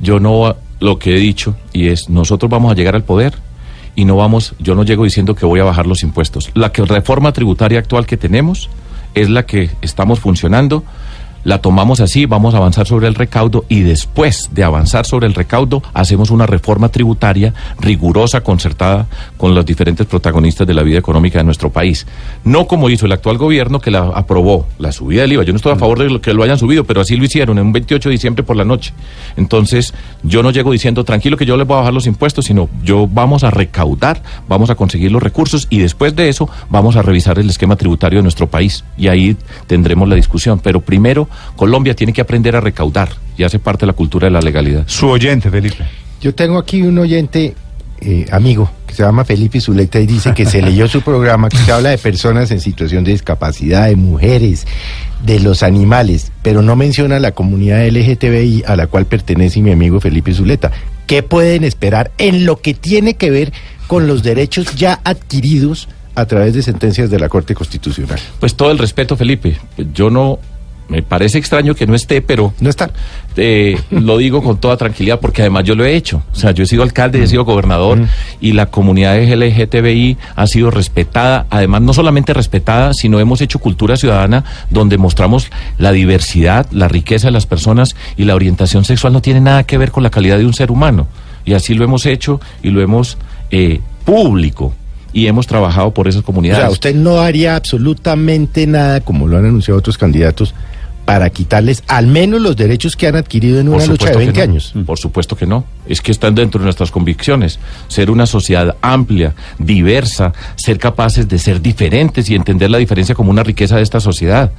Yo no, lo que he dicho, y es, nosotros vamos a llegar al poder y no vamos, yo no llego diciendo que voy a bajar los impuestos. La que, reforma tributaria actual que tenemos es la que estamos funcionando. La tomamos así, vamos a avanzar sobre el recaudo y después de avanzar sobre el recaudo hacemos una reforma tributaria rigurosa, concertada con los diferentes protagonistas de la vida económica de nuestro país. No como hizo el actual gobierno que la aprobó, la subida del IVA. Yo no estoy a favor de que lo hayan subido, pero así lo hicieron en un 28 de diciembre por la noche. Entonces, yo no llego diciendo, tranquilo que yo les voy a bajar los impuestos, sino yo vamos a recaudar, vamos a conseguir los recursos y después de eso vamos a revisar el esquema tributario de nuestro país y ahí tendremos la discusión. Pero primero, Colombia tiene que aprender a recaudar y hace parte de la cultura de la legalidad. Su oyente, Felipe. Yo tengo aquí un oyente eh, amigo que se llama Felipe Zuleta y dice que se leyó su programa que se habla de personas en situación de discapacidad, de mujeres, de los animales, pero no menciona la comunidad LGTBI a la cual pertenece mi amigo Felipe Zuleta. ¿Qué pueden esperar en lo que tiene que ver con los derechos ya adquiridos a través de sentencias de la Corte Constitucional? Pues todo el respeto, Felipe. Yo no. Me parece extraño que no esté, pero. No está. lo digo con toda tranquilidad porque además yo lo he hecho. O sea, yo he sido alcalde, he sido gobernador y la comunidad LGTBI ha sido respetada. Además, no solamente respetada, sino hemos hecho cultura ciudadana donde mostramos la diversidad, la riqueza de las personas y la orientación sexual no tiene nada que ver con la calidad de un ser humano. Y así lo hemos hecho y lo hemos eh, público. Y hemos trabajado por esas O comunidades. sea, usted no haría absolutamente nada, como lo han anunciado otros candidatos, para quitarles al menos los derechos que han adquirido en una lucha de supuesto 20 que no. años. Por supuesto que no. Es que están dentro de nuestras convicciones. Ser una sociedad amplia, diversa, ser capaces de ser diferentes y entender la diferencia como una riqueza de esta sociedad.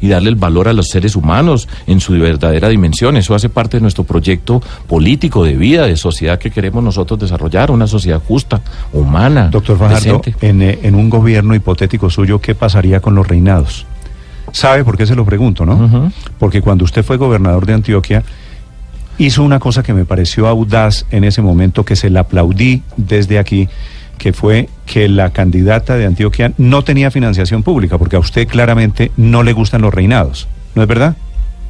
Y darle el valor a los seres humanos en su verdadera dimensión. Eso hace parte de nuestro proyecto político de vida, de sociedad que queremos nosotros desarrollar. Una sociedad justa, humana, Doctor Fajardo, en, eh, en un gobierno hipotético suyo, ¿qué pasaría con los reinados? ¿Sabe por qué se lo pregunto, no? Porque cuando usted fue gobernador de Antioquia, hizo una cosa que me pareció audaz en ese momento, que se la aplaudí desde aquí, que fue que la candidata de Antioquia no tenía financiación pública, porque a usted claramente no le gustan los reinados, ¿no es verdad?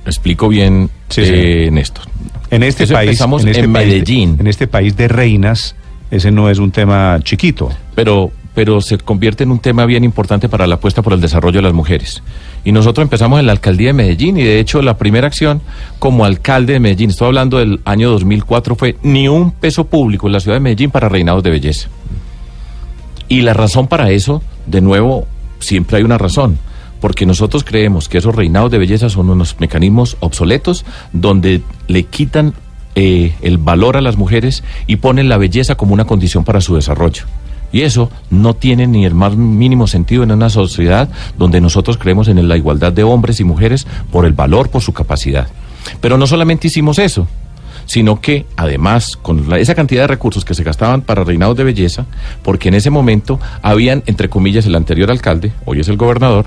Explico bien, Sí, sí. eh, Néstor. En este Eso país, en, este en país Medellín. en este país de reinas, ese no es un tema chiquito. pero, pero se convierte en un tema bien importante para la apuesta por el desarrollo de las mujeres. Y nosotros empezamos en la alcaldía de Medellín y de hecho la primera acción como alcalde de Medellín, estoy hablando del año 2004, fue ni un peso público en la ciudad de Medellín para reinados de belleza. Y la razón para eso, de nuevo, siempre hay una razón. Porque nosotros creemos que esos reinados de belleza son unos mecanismos obsoletos donde le quitan eh, el valor a las mujeres y ponen la belleza como una condición para su desarrollo. Y eso no tiene ni el más mínimo sentido en una sociedad donde nosotros creemos en la igualdad de hombres y mujeres por el valor, por su capacidad. Pero no solamente hicimos eso, sino que además con esa cantidad de recursos que se gastaban para reinados de belleza, porque en ese momento habían, entre comillas, el anterior alcalde, hoy es el gobernador,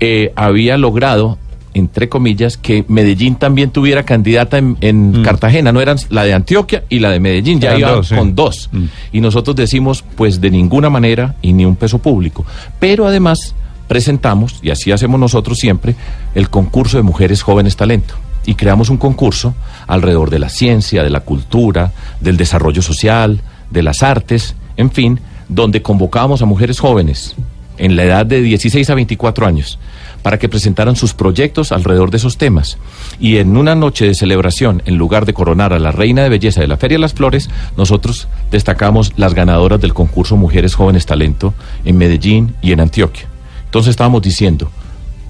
eh, había logrado, entre comillas, que Medellín también tuviera candidata en, en Cartagena, no eran la de Antioquia y la de Medellín, ya iban dos, sí. con dos. Y nosotros decimos, pues de ninguna manera y ni un peso público. Pero además presentamos, y así hacemos nosotros siempre, el concurso de mujeres jóvenes talento. Y creamos un concurso alrededor de la ciencia, de la cultura, del desarrollo social, de las artes, en fin, donde convocábamos a mujeres jóvenes en la edad de 16 a 24 años para que presentaran sus proyectos alrededor de esos temas. Y en una noche de celebración, en lugar de coronar a la reina de belleza de la Feria de las Flores, nosotros destacamos las ganadoras del concurso Mujeres Jóvenes Talento en Medellín y en Antioquia, Entonces estábamos diciendo,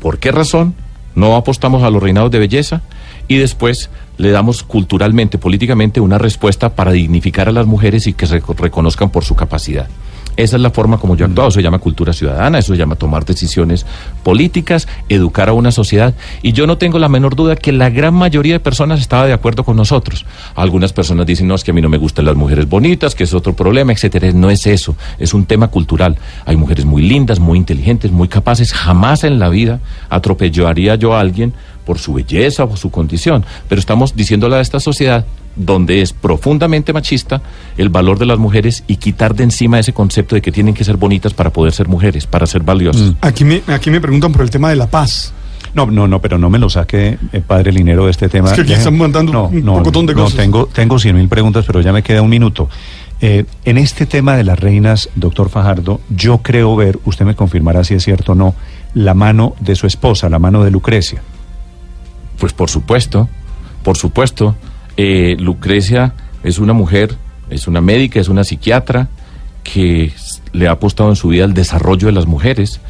¿por qué razón no apostamos a los reinados de belleza? Y después le damos culturalmente, políticamente, una respuesta para dignificar a las mujeres y que se reconozcan por su capacidad. Esa es la forma como yo he actuado, eso se llama cultura ciudadana, eso se llama tomar decisiones políticas, educar a una sociedad. Y yo no tengo la menor duda que la gran mayoría de personas estaba de acuerdo con nosotros. Algunas personas dicen, no, es que a mí no me gustan las mujeres bonitas, que es otro problema, etcétera. No es eso, es un tema cultural. Hay mujeres muy lindas, muy inteligentes, muy capaces. Jamás en la vida atropellaría yo a alguien por su belleza o su condición. Pero estamos diciéndole a esta sociedad donde es profundamente machista el valor de las mujeres y quitar de encima ese concepto de que tienen que ser bonitas para poder ser mujeres, para ser valiosas. Aquí me, aquí me preguntan por el tema de la paz. No, no, no, pero no me lo saque, eh, padre Linero, de este tema. Es que aquí Ya- están mandando no, un no, pocotón de no, cosas. tengo, tengo cien mil preguntas, pero ya me queda un minuto. Eh, en este tema de las reinas, doctor Fajardo, yo creo ver, usted me confirmará si es cierto o no, la mano de su esposa, la mano de Lucrecia. Pues por supuesto, por supuesto. Eh, Lucrecia es una mujer, es una médica, es una psiquiatra que le ha apostado en su vida al desarrollo de las mujeres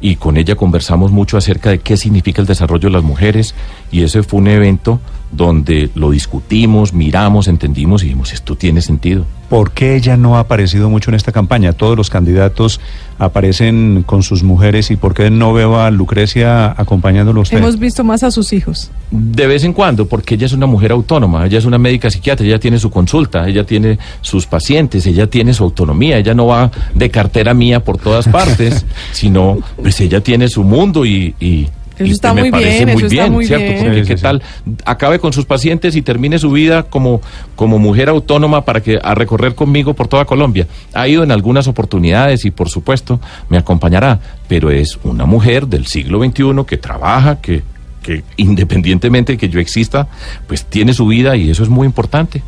y con ella conversamos mucho acerca de qué significa el desarrollo de las mujeres y ese fue un evento donde lo discutimos, miramos, entendimos y dijimos, esto tiene sentido. ¿Por qué ella no ha aparecido mucho en esta campaña? Todos los candidatos aparecen con sus mujeres y ¿por qué no veo a Lucrecia acompañándolo a usted? Hemos visto más a sus hijos. De vez en cuando, porque ella es una mujer autónoma, ella es una médica psiquiatra, ella tiene su consulta, ella tiene sus pacientes, ella tiene su autonomía, ella no va de cartera mía por todas partes, *laughs* sino pues ella tiene su mundo y... y Eso está me muy parece bien, muy eso está bien, muy ¿cierto? bien. Porque Sí, qué sí, tal acabe con sus pacientes y termine su vida como, como mujer autónoma para que a recorrer conmigo por toda Colombia. Ha ido en algunas oportunidades y por supuesto me acompañará, pero es una mujer del siglo XXI que trabaja, que, que independientemente de que yo exista, pues tiene su vida y eso es muy importante.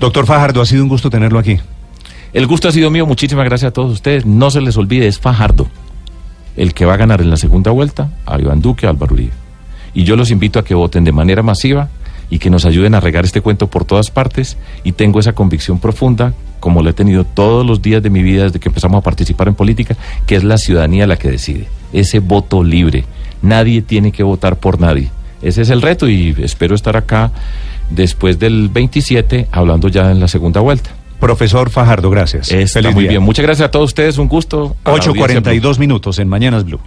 Doctor Fajardo, ha sido un gusto tenerlo aquí. El gusto ha sido mío, muchísimas gracias a todos ustedes. No se les olvide, es Fajardo el que va a ganar en la segunda vuelta a Iván Duque, a Álvaro Uribe. Y yo los invito a que voten de manera masiva y que nos ayuden a regar este cuento por todas partes. Y tengo esa convicción profunda, como la he tenido todos los días de mi vida desde que empezamos a participar en política, que es la ciudadanía la que decide. Ese voto libre. Nadie tiene que votar por nadie. Ese es el reto y espero estar acá después del 27 hablando ya en la segunda vuelta. Profesor Fajardo, gracias. Está Feliz muy día. bien. Muchas gracias a todos ustedes. Un gusto. A la audiencia Blue. 8.42 minutos en Mañanas Blue.